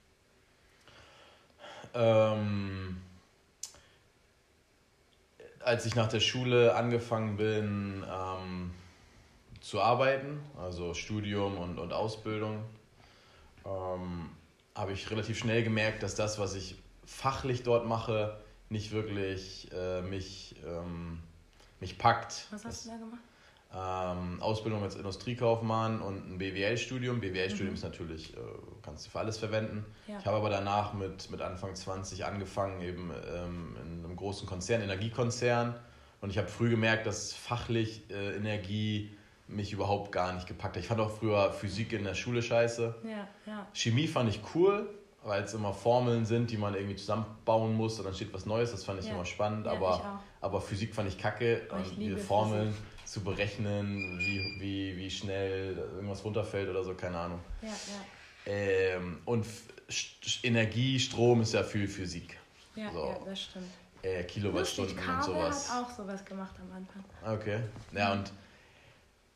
Ähm, als ich nach der Schule angefangen bin ähm, zu arbeiten, also Studium und, und Ausbildung, ähm, habe ich relativ schnell gemerkt, dass das, was ich fachlich dort mache, nicht wirklich äh, mich, ähm, mich packt. Was hast du da gemacht? Ähm, Ausbildung als Industriekaufmann und ein BWL-Studium. BWL-Studium mhm. ist natürlich, äh, kannst du für alles verwenden. Ja. Ich habe aber danach mit, mit Anfang 20 angefangen, eben ähm, in einem großen Konzern, Energiekonzern. Und ich habe früh gemerkt, dass fachlich äh, Energie mich überhaupt gar nicht gepackt hat. Ich fand auch früher Physik in der Schule scheiße. Ja, ja. Chemie fand ich cool, weil es immer Formeln sind, die man irgendwie zusammenbauen muss und dann steht was Neues. Das fand ich immer spannend. aber, aber Physik fand ich kacke. Oh, ich diese Formeln Physik. Zu berechnen, wie, wie, wie schnell irgendwas runterfällt oder so, keine Ahnung. Ja, ähm, und Energie, Strom ist ja für Physik. Ja, so. ja das stimmt. äh, Kilowattstunden Lustig, und sowas. hat auch sowas gemacht am Anfang. Okay. Ja, und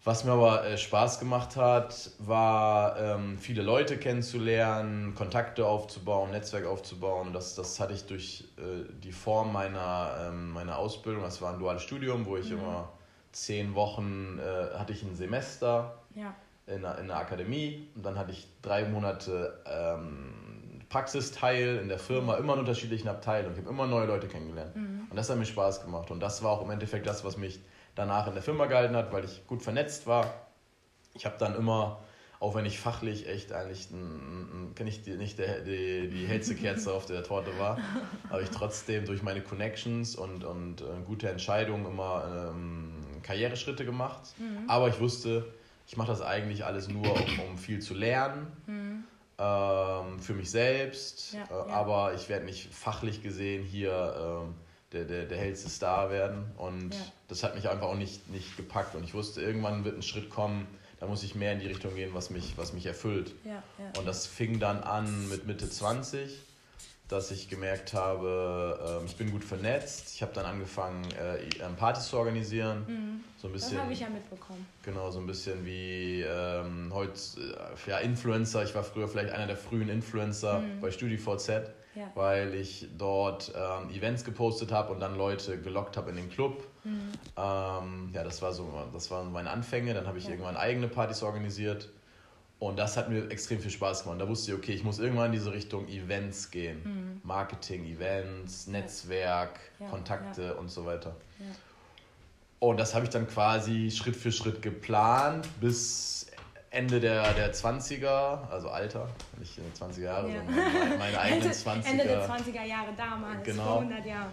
was mir aber äh, Spaß gemacht hat, war ähm, viele Leute kennenzulernen, Kontakte aufzubauen, Netzwerk aufzubauen. Das, das hatte ich durch äh, die Form meiner, ähm, meiner Ausbildung. Das war ein duales Studium, wo ich mhm. immer zehn Wochen äh, hatte ich ein Semester ja. in, in der Akademie und dann hatte ich drei Monate ähm, Praxisteil in der Firma, immer in unterschiedlichen Abteilungen. Ich habe immer neue Leute kennengelernt. Mhm. Und das hat mir Spaß gemacht. Und das war auch im Endeffekt das, was mich danach in der Firma gehalten hat, weil ich gut vernetzt war. Ich habe dann immer, auch wenn ich fachlich echt eigentlich ein, ein, ich die, nicht der, die, die hellste Kerze auf der Torte war, habe ich trotzdem durch meine Connections und, und äh, gute Entscheidungen immer ähm, Karriereschritte gemacht. Mhm. Aber ich wusste, ich mache das eigentlich alles nur, um, um viel zu lernen. Mhm. Ähm, für mich selbst, ja, äh, ja. aber ich werde nicht fachlich gesehen hier ähm, der, der, der hellste Star werden. Und ja. das hat mich einfach auch nicht, nicht gepackt. Und ich wusste, irgendwann wird ein Schritt kommen, da muss ich mehr in die Richtung gehen, was mich, was mich erfüllt. Und das fing dann an mit Mitte 20, dass ich gemerkt habe, äh, ich bin gut vernetzt. Ich habe dann angefangen, äh, Partys zu organisieren. Mhm. So ein bisschen, das habe ich ja mitbekommen. Genau, so ein bisschen wie ähm, heute, äh, ja, Influencer. Ich war früher vielleicht einer der frühen Influencer mhm. bei StudiVZ ja. weil ich dort ähm, Events gepostet habe und dann Leute gelockt habe in den Club. Mhm. Ähm, ja, das war so, das waren meine Anfänge. Dann habe ich ja. irgendwann eigene Partys organisiert. Und das hat mir extrem viel Spaß gemacht. Da wusste ich, okay, ich muss irgendwann in diese Richtung Events gehen. Mhm. Marketing, Events, Netzwerk, ja. Kontakte und so weiter. Und das habe ich dann quasi Schritt für Schritt geplant, bis Ende der, der 20er, also Alter, nicht in den 20er Jahre, ja. sondern meine, meine eigenen 20er. Ende der 20er Jahre damals, genau. vor 100 Jahren.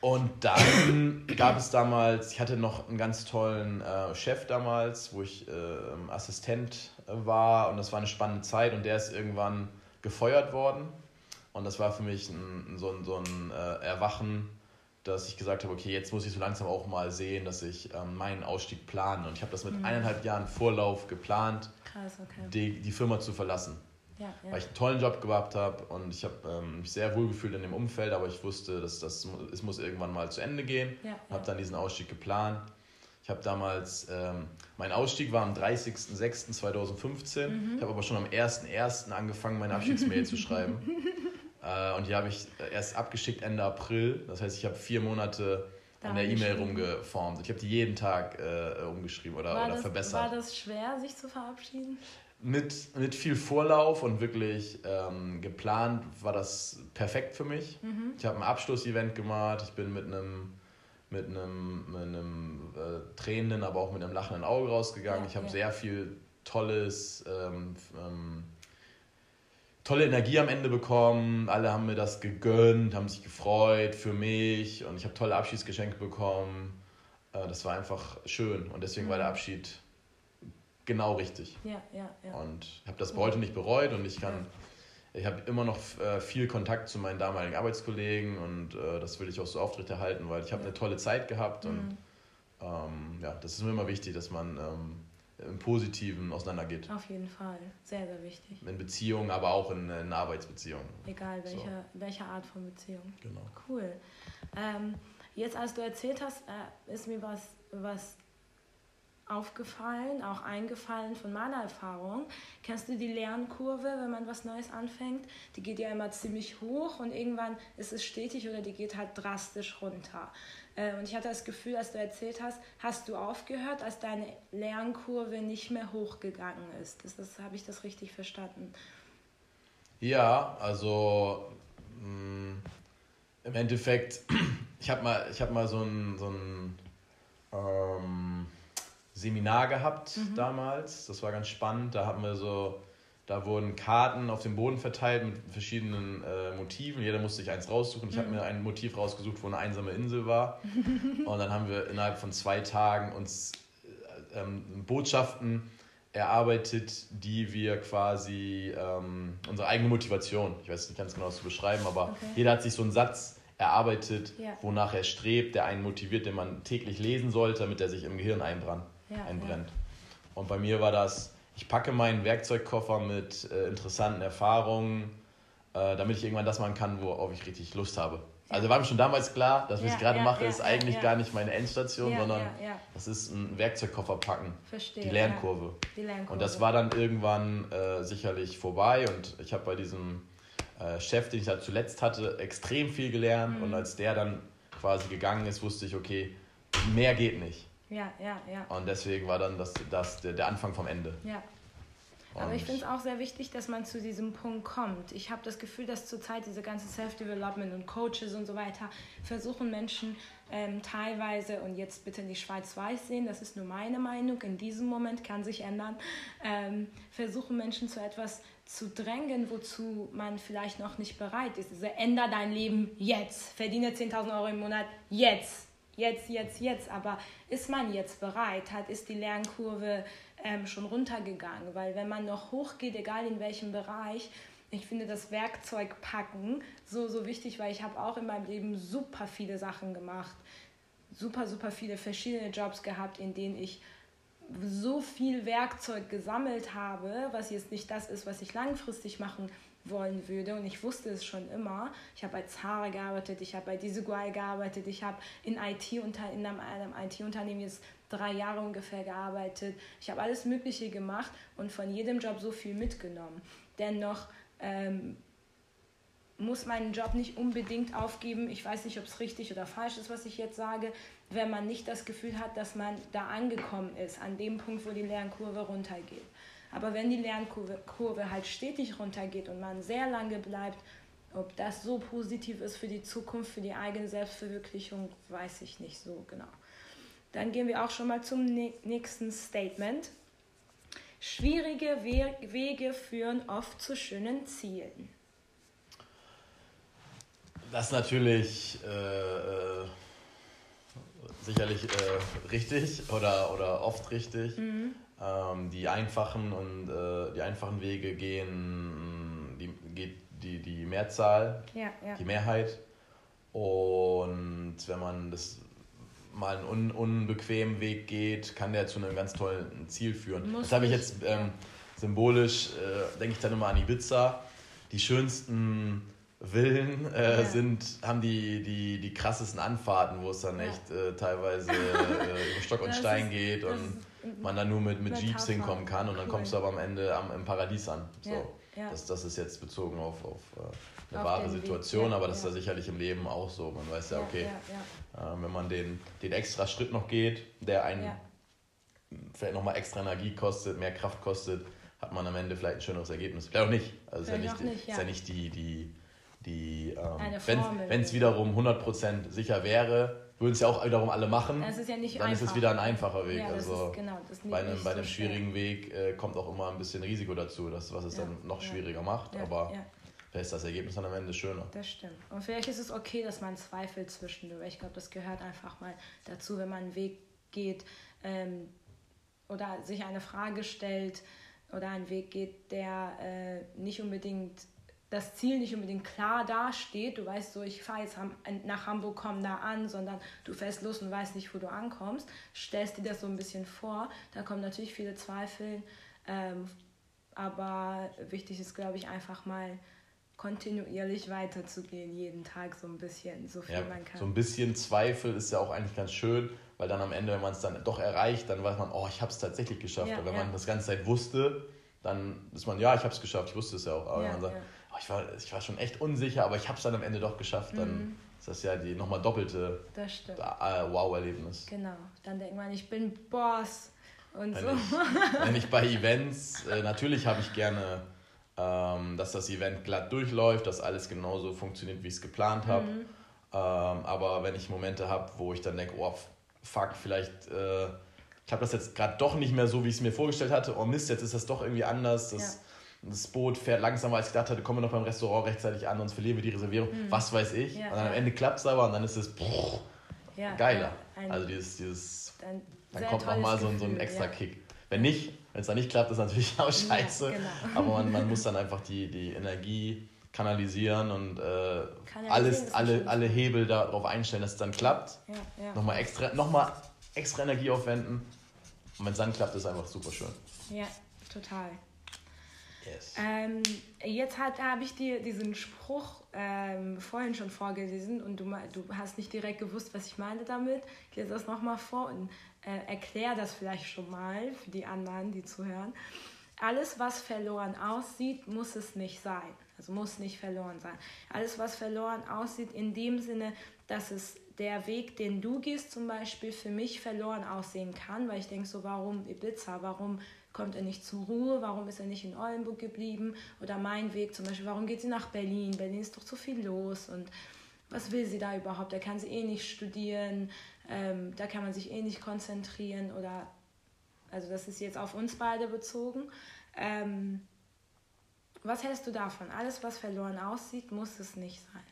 Und dann gab es damals, ich hatte noch einen ganz tollen äh, Chef damals, wo ich äh, Assistent war und das war eine spannende Zeit und der ist irgendwann gefeuert worden. Und das war für mich ein, so ein, so ein äh, Erwachen dass ich gesagt habe, okay, jetzt muss ich so langsam auch mal sehen, dass ich ähm, meinen Ausstieg plane. Und ich habe das mit mhm. eineinhalb Jahren Vorlauf geplant, Krass, okay. die, die Firma zu verlassen. Ja, ja. Weil ich einen tollen Job gehabt habe und ich habe ähm, mich sehr wohl gefühlt in dem Umfeld, aber ich wusste, dass das es muss irgendwann mal zu Ende gehen. Ja, habe dann diesen Ausstieg geplant. Ich habe damals, ähm, mein Ausstieg war am 30.06.2015. Mhm. Ich habe aber schon am 1.01. angefangen, meine Abschiedsmail zu schreiben. Äh, und die habe ich erst abgeschickt Ende April. Das heißt, ich habe vier Monate an der E-Mail rumgeformt. Ich habe die jeden Tag äh, umgeschrieben oder, oder das, verbessert. War das schwer, sich zu verabschieden? Mit, mit viel Vorlauf und wirklich ähm, geplant war das perfekt für mich. Mhm. Ich habe ein Abschlussevent gemacht. Ich bin mit einem mit einem, mit einem äh, tränenden, aber auch mit einem lachenden Auge rausgegangen. Ja, ich habe ja. sehr viel Tolles ähm, ähm, tolle Energie am Ende bekommen. Alle haben mir das gegönnt, haben sich gefreut für mich und ich habe tolle Abschiedsgeschenke bekommen. Äh, das war einfach schön und deswegen war der mhm. Abschied genau richtig. Ja, ja, ja. Und ich habe das heute nicht bereut und ich kann, ich habe immer noch äh, viel Kontakt zu meinen damaligen Arbeitskollegen und äh, das will ich auch so aufrechterhalten, weil ich habe eine tolle Zeit gehabt und mhm. ähm, ja, das ist mir immer wichtig, dass man ähm, im Positiven auseinandergeht. Auf jeden Fall, sehr, sehr wichtig. In Beziehungen, aber auch in, in Arbeitsbeziehungen. Egal welche, so. welche Art von Beziehung. Genau. Cool. Ähm, jetzt, als du erzählt hast, äh, ist mir was, was aufgefallen, auch eingefallen von meiner Erfahrung. Kennst du die Lernkurve, wenn man was Neues anfängt? Die geht ja immer ziemlich hoch und irgendwann ist es stetig oder die geht halt drastisch runter. Äh, und ich hatte das Gefühl, als du erzählt hast, hast du aufgehört, als deine Lernkurve nicht mehr hochgegangen ist. Das, das habe ich das richtig verstanden? Ja, also mh, mm, im Endeffekt, ich habe mal, hab mal so ein, so ein ähm, Seminar gehabt mhm. damals. Das war ganz spannend. Da haben wir so da wurden Karten auf dem Boden verteilt mit verschiedenen äh, Motiven. Jeder musste sich eins raussuchen. Ich mhm. habe mir ein Motiv rausgesucht, wo eine einsame Insel war. Und dann haben wir innerhalb von zwei Tagen uns äh, ähm, Botschaften erarbeitet, die wir quasi ähm, unsere eigene Motivation, ich weiß nicht ganz genau, was zu beschreiben, aber okay. jeder hat sich so einen Satz erarbeitet, ja. wonach er strebt, der einen motiviert, den man täglich lesen sollte, damit er sich im Gehirn einbrennt. Ja, einbrennt. Ja. Und bei mir war das ich packe meinen Werkzeugkoffer mit äh, interessanten Erfahrungen, äh, damit ich irgendwann das machen kann, worauf ich richtig Lust habe. Also war mir schon damals klar, dass was ich gerade mache, ist eigentlich gar nicht meine Endstation, sondern das ist ein Werkzeugkoffer packen. Verstehe. Die Lernkurve. Die Lernkurve. Und das war dann irgendwann äh, sicherlich vorbei und ich habe bei diesem äh, Chef, den ich da zuletzt hatte, extrem viel gelernt mhm. und als der dann quasi gegangen ist, wusste ich, okay, mehr geht nicht. Ja, ja, ja. Und deswegen war dann das, das der, der Anfang vom Ende. Ja. Aber ich finde es auch sehr wichtig, dass man zu diesem Punkt kommt. Ich habe das Gefühl, dass zurzeit diese ganze Self-Development und Coaches und so weiter versuchen Menschen ähm, teilweise, und jetzt bitte nicht schwarz-weiß sehen, das ist nur meine Meinung, in diesem Moment kann sich ändern, ähm, versuchen Menschen zu etwas zu drängen, wozu man vielleicht noch nicht bereit ist. Also änder dein Leben jetzt, verdiene 10.000 Euro im Monat jetzt, jetzt, jetzt, jetzt. Aber ist man jetzt bereit? Hat, ist die Lernkurve ähm, schon runtergegangen? Weil wenn man noch hochgeht, egal in welchem Bereich, ich finde das Werkzeug packen so, so wichtig, weil ich habe auch in meinem Leben super viele Sachen gemacht. Super, super viele verschiedene Jobs gehabt, in denen ich so viel Werkzeug gesammelt habe, was jetzt nicht das ist, was ich langfristig machen wollen würde. Und ich wusste es schon immer. Ich habe bei Zara gearbeitet, ich habe bei Disiguay gearbeitet, ich habe in IT unter in einem, einem IT-Unternehmen jetzt drei Jahre ungefähr gearbeitet. Ich habe alles Mögliche gemacht und von jedem Job so viel mitgenommen. Dennoch ähm, muss meinen Job nicht unbedingt aufgeben. Ich weiß nicht, ob es richtig oder falsch ist, was ich jetzt sage, wenn man nicht das Gefühl hat, dass man da angekommen ist, an dem Punkt, wo die Lernkurve runtergeht. Aber wenn die Lernkurve halt stetig runtergeht und man sehr lange bleibt, ob das so positiv ist für die Zukunft, für die eigene Selbstverwirklichung, weiß ich nicht so genau. Dann gehen wir auch schon mal zum nächsten Statement. Schwierige Wege führen oft zu schönen Zielen. Das ist natürlich äh, äh, sicherlich äh, richtig oder, oder oft richtig. Mhm. Ähm, die einfachen und äh, die einfachen Wege gehen die, geht die, die Mehrzahl, ja, ja. die Mehrheit. Und wenn man das mal einen un unbequemen Weg geht, kann der zu einem ganz tollen Ziel führen. Muss das habe ich jetzt ähm, symbolisch, äh, denke ich dann immer an Ibiza. Die schönsten Villen äh, ja. sind, haben die, die, die krassesten Anfahrten, wo es dann echt äh, teilweise äh, über Stock und Stein ist, geht und man dann nur mit, mit Jeeps hinkommen kann und dann cool. kommst du aber am Ende am, im Paradies an. So. Ja. Ja. Das, das ist jetzt bezogen auf, auf äh, eine auf wahre Situation, Weg, aber das ist ja sicherlich im Leben auch so. Man weiß ja, okay, äh, wenn man den, den extra Schritt noch geht, der einen vielleicht nochmal extra Energie kostet, mehr Kraft kostet, hat man am Ende vielleicht ein schöneres Ergebnis. Vielleicht auch nicht. Also ist ja nicht, nicht, ist ja nicht die, die, die ähm, wenn es wiederum 100% sicher wäre, würden es ja auch wiederum alle machen. Das ist ja nicht dann einfach. ist es wieder ein einfacher Weg. Ja, also genau, bei einem, bei einem schwierigen Weg äh, kommt auch immer ein bisschen Risiko dazu, das, was es ja, dann noch schwieriger macht. aber vielleicht ist das Ergebnis dann am Ende schöner. Das stimmt. Und vielleicht ist es okay, dass man zweifelt zwischendurch. Ich glaube, das gehört einfach mal dazu, wenn man einen Weg geht ähm, oder sich eine Frage stellt oder einen Weg geht, der äh, nicht unbedingt das Ziel nicht unbedingt klar dasteht. Du weißt so, ich fahre jetzt nach Hamburg, komm da an, sondern du fährst los und weißt nicht, wo du ankommst. Stellst dir das so ein bisschen vor. Da kommen natürlich viele Zweifel. Ähm, aber wichtig ist, glaube ich, einfach mal kontinuierlich weiterzugehen, jeden Tag so ein bisschen, so viel ja, man kann. So ein bisschen Zweifel ist ja auch eigentlich ganz schön, weil dann am Ende, wenn man es dann doch erreicht, dann weiß man, oh, ich habe es tatsächlich geschafft. Ja, wenn ja. man das ganze Zeit wusste, dann ist man, ja, ich habe es geschafft, ich wusste es ja auch. Aber ja, man sagt, ich, war, ich war schon echt unsicher, aber ich habe es dann am Ende doch geschafft, dann mhm. ist das ja die nochmal doppelte äh, Wow-Erlebnis. Genau, dann denkt man, ich bin Boss und wenn so. Ich, wenn ich bei Events, äh, natürlich habe ich gerne, ähm, dass das Event glatt durchläuft, dass alles genauso funktioniert, wie ich es geplant habe. Mhm. Ähm, aber wenn ich Momente habe, wo ich dann denke, oh fuck, vielleicht... Äh, ich habe das jetzt gerade doch nicht mehr so, wie ich es mir vorgestellt hatte. Oh Mist, jetzt ist das doch irgendwie anders. Das, ja. Das Boot fährt langsamer, als ich gedacht hatte. Kommen wir noch beim Restaurant rechtzeitig an, sonst verlieren wir die Reservierung. Mhm. Was weiß ich. Ja, und dann am Ende klappt es aber und dann ist es ja, geiler. also dieses, dieses dann kommt nochmal so, so ein extra Kick. Wenn nicht, wenn es dann nicht klappt, ist natürlich auch scheiße. Genau. Aber man, man muss dann einfach die, die Energie kanalisieren und äh, alles, alle, alle Hebel darauf einstellen, dass es dann klappt. Ja, ja. Nochmal, extra, nochmal extra Energie aufwenden und wenn es dann klappt, ist es einfach super schön. Ja, total. Ähm, jetzt habe ich dir diesen Spruch ähm, vorhin schon vorgelesen und du, du hast nicht direkt gewusst, was ich meine damit. Ich lese das nochmal vor und äh, erkläre das vielleicht schon mal für die anderen, die zuhören. Alles, was verloren aussieht, muss es nicht sein. Also muss nicht verloren sein. Alles, was verloren aussieht, in dem Sinne, dass es der Weg, den du gehst, zum Beispiel für mich verloren aussehen kann, weil ich denke so, warum Ibiza, warum kommt er nicht zur Ruhe, warum ist er nicht in Oldenburg geblieben oder mein Weg zum Beispiel, warum geht sie nach Berlin, Berlin ist doch zu viel los und was will sie da überhaupt, da kann sie eh nicht studieren, ähm, da kann man sich eh nicht konzentrieren oder, also das ist jetzt auf uns beide bezogen. Ähm, was hältst du davon? Alles, was verloren aussieht, muss es nicht sein.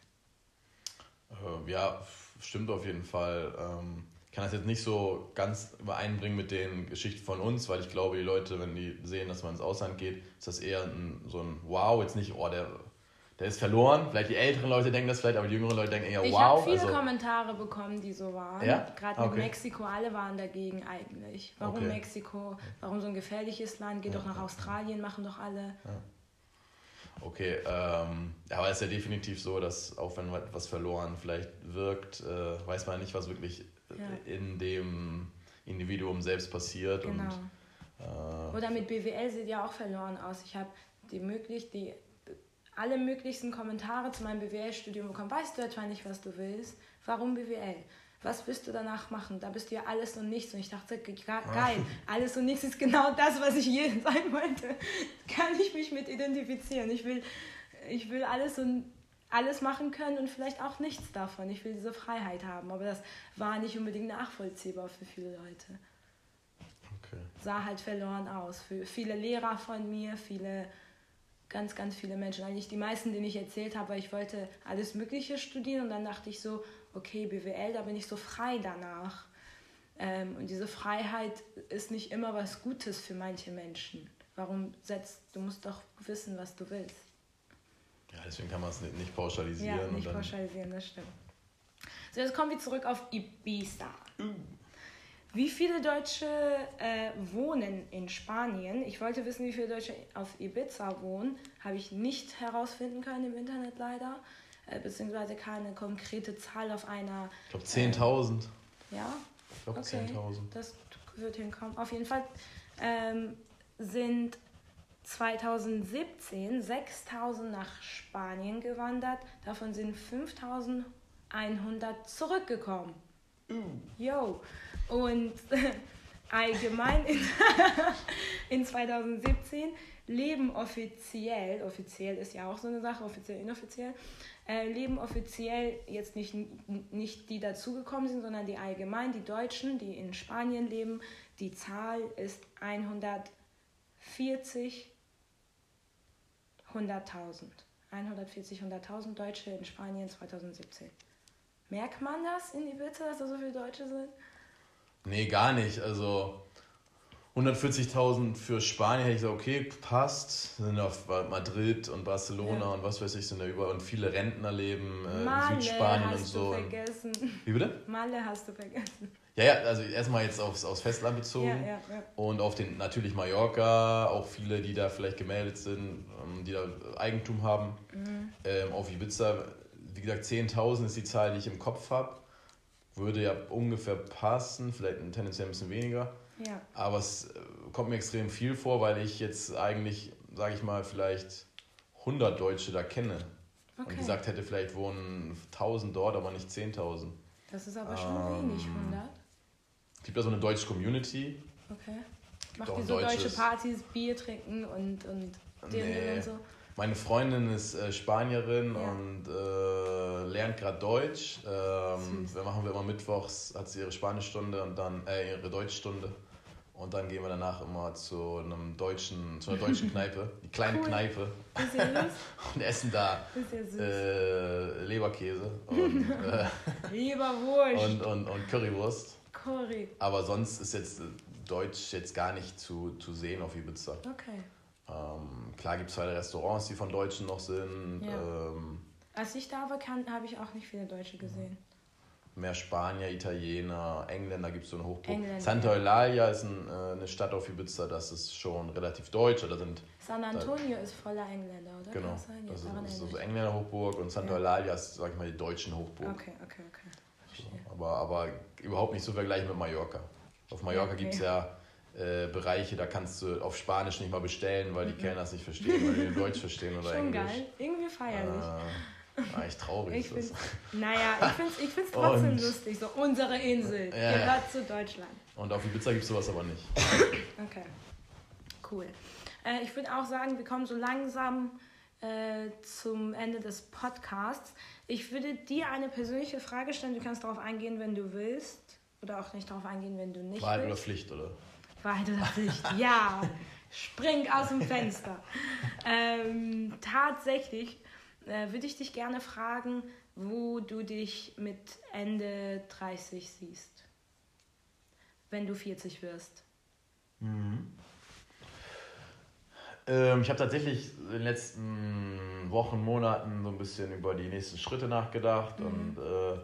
Äh, ja, stimmt auf jeden Fall. Ähm kann das jetzt nicht so ganz übereinbringen mit den Geschichten von uns, weil ich glaube, die Leute, wenn die sehen, dass man ins Ausland geht, ist das eher ein, so ein Wow, jetzt nicht, oh, der, der ist verloren. Vielleicht die älteren Leute denken das vielleicht, aber die jüngeren Leute denken eher ich wow. Ich habe viele also, Kommentare bekommen, die so waren. Ja? Gerade okay. mit Mexiko, alle waren dagegen eigentlich. Warum okay. Mexiko? Warum so ein gefährliches Land? Geh ja, doch nach Australien, machen doch alle. Ja. Okay, ähm, aber es ist ja definitiv so, dass auch wenn etwas verloren vielleicht wirkt, äh, weiß man nicht, was wirklich ja. in dem Individuum selbst passiert. Genau. Und, äh, Oder mit BWL sieht ja auch verloren aus. Ich habe die möglich, die alle möglichen Kommentare zu meinem BWL-Studium bekommen. Weißt du etwa nicht, was du willst? Warum BWL? Was wirst du danach machen? Da bist du ja alles und nichts. Und ich dachte, geil, alles und nichts ist genau das, was ich je sein wollte. Kann ich mich mit identifizieren. Ich will, ich will alles und alles machen können und vielleicht auch nichts davon. Ich will diese Freiheit haben, aber das war nicht unbedingt nachvollziehbar für viele Leute. Okay. Sah halt verloren aus. Für viele Lehrer von mir, viele, ganz, ganz viele Menschen. Eigentlich die meisten, denen ich erzählt habe, ich wollte alles Mögliche studieren und dann dachte ich so, okay, BWL, da bin ich so frei danach. Ähm, und diese Freiheit ist nicht immer was Gutes für manche Menschen. Warum setzt, du musst doch wissen, was du willst. Ja, deswegen kann man es nicht, pauschalisieren. Ja, nicht pauschalisieren, das stimmt. So, jetzt kommen wir zurück auf Ibiza. Uh. Wie viele Deutsche äh, wohnen in Spanien? Ich wollte wissen, wie viele Deutsche auf Ibiza wohnen. Habe ich nicht herausfinden können im Internet leider. Äh, beziehungsweise keine konkrete Zahl auf einer. Ich glaube 10.000. Äh, ja? Ich glaube okay. 10.000. Das wird hinkommen. Auf jeden Fall ähm, sind 2017 6000 nach Spanien gewandert, davon sind 5100 zurückgekommen. Mm. Yo. Und allgemein in, in 2017 leben offiziell, offiziell ist ja auch so eine Sache, offiziell, inoffiziell, äh, leben offiziell jetzt nicht, nicht die dazugekommen sind, sondern die allgemein, die Deutschen, die in Spanien leben. Die Zahl ist 140 100.000. 140, 100.000 Deutsche in Spanien 2017. Merkt man das in Ibiza, dass da so viele Deutsche sind? Nee, gar nicht. Also 140.000 für Spanien hätte ich gesagt, okay, passt. Sind auf Madrid und Barcelona ja. und was weiß ich, sind da überall. Und viele Rentner leben äh, in Südspanien und so. Hast du vergessen. Wie bitte? Malle hast du vergessen. Ja, ja, also erstmal jetzt aufs, aufs Festland bezogen ja, ja, ja. und auf den natürlich Mallorca, auch viele, die da vielleicht gemeldet sind, ähm, die da Eigentum haben. Mhm. Ähm, auf Ibiza, wie gesagt, 10.000 ist die Zahl, die ich im Kopf habe. Würde ja ungefähr passen, vielleicht tendenziell ein bisschen weniger. Ja. Aber es äh, kommt mir extrem viel vor, weil ich jetzt eigentlich, sage ich mal, vielleicht 100 Deutsche da kenne. Okay. Und gesagt hätte, vielleicht wohnen 1000 dort, aber nicht 10.000. Das ist aber schon ähm, wenig, 100. Es gibt da so eine deutsche Community. Okay. Macht ihr so deutsche Partys, Bier trinken und, und nee. und so? Meine Freundin ist äh, Spanierin ja. und äh, lernt gerade Deutsch. Ähm, wir machen wir immer mittwochs, hat sie ihre Spanischstunde und dann äh, ihre Deutschstunde. Und dann gehen wir danach immer zu einem deutschen, zu einer deutschen Kneipe, die kleine cool. Kneipe. Ist ja süß. und essen da ja äh, Leberkäse und, äh, Leberwurst und, und, und Currywurst. Curry. Aber sonst ist jetzt äh, Deutsch jetzt gar nicht zu, zu sehen auf Ibiza. Okay. Ähm, klar gibt es zwei Restaurants, die von Deutschen noch sind. Ja. Ähm, Als ich da war, habe ich auch nicht viele Deutsche gesehen. mehr Spanier, Italiener, Engländer gibt es so eine Hochburg. Santa Eulalia ist ein, äh, eine Stadt auf Ibiza, das ist schon relativ deutsch. Da sind, San Antonio da, ist voller Engländer, oder? Genau, das, das ist, ist so Engländer Hochburg und Santa ja. Eulalia ist, sag ich mal, die deutschen Hochburg. Okay, okay, okay. Aber, aber überhaupt nicht so vergleichen mit Mallorca. Auf Mallorca okay. gibt es ja äh, Bereiche, da kannst du auf Spanisch nicht mal bestellen, weil die mhm. Kellner es nicht verstehen, weil die Deutsch verstehen oder Schon Englisch. geil, irgendwie feierlich. Äh, eigentlich traurig. ich find's, naja, ich finde es ich find's trotzdem und, lustig. So, unsere Insel ja, gehört zu Deutschland. Und auf Ibiza gibt es sowas aber nicht. okay, cool. Äh, ich würde auch sagen, wir kommen so langsam äh, zum Ende des Podcasts. Ich würde dir eine persönliche Frage stellen. Du kannst darauf eingehen, wenn du willst. Oder auch nicht darauf eingehen, wenn du nicht Wahrheit willst. oder Pflicht, oder? Wahrheit oder Pflicht, ja. Spring aus dem Fenster. Ähm, tatsächlich äh, würde ich dich gerne fragen, wo du dich mit Ende 30 siehst, wenn du 40 wirst. Mhm. Ähm, ich habe tatsächlich in den letzten Wochen, Monaten so ein bisschen über die nächsten Schritte nachgedacht mhm. und äh,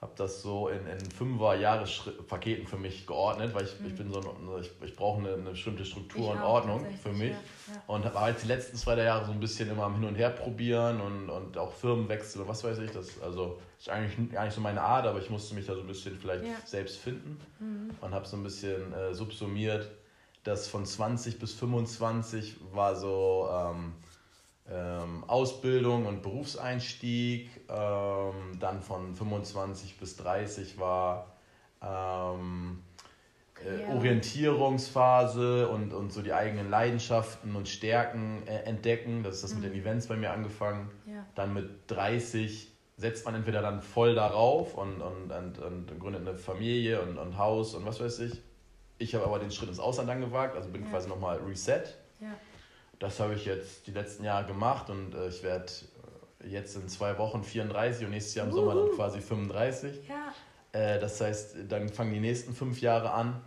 habe das so in, in Fünfer-Jahrespaketen für mich geordnet, weil ich, mhm. ich bin so ein, ich, ich brauche eine, eine bestimmte Struktur ich und Ordnung für mich. Ja, ja. Und habe halt die letzten zwei Jahre so ein bisschen immer am Hin und Her probieren und, und auch Firmenwechsel und was weiß ich. Das also ist eigentlich gar nicht so meine Art, aber ich musste mich da so ein bisschen vielleicht ja. selbst finden mhm. und habe so ein bisschen äh, subsumiert, dass von 20 bis 25 war so. Ähm, ähm, Ausbildung und Berufseinstieg, ähm, dann von 25 bis 30 war ähm, äh, Orientierungsphase und, und so die eigenen Leidenschaften und Stärken äh, entdecken. Das ist das mhm. mit den. Events bei mir angefangen. Ja. Dann mit 30 setzt man entweder dann voll darauf und, und, und, und gründet eine Familie und, und Haus und was weiß ich. Ich habe aber den Schritt ins Ausland dann gewagt, also bin ja. quasi nochmal reset. Ja das habe ich jetzt die letzten Jahre gemacht und äh, ich werde äh, jetzt in zwei Wochen 34 und nächstes Jahr im Sommer dann quasi 35. Ja. Äh, das heißt, dann fangen die nächsten fünf Jahre an.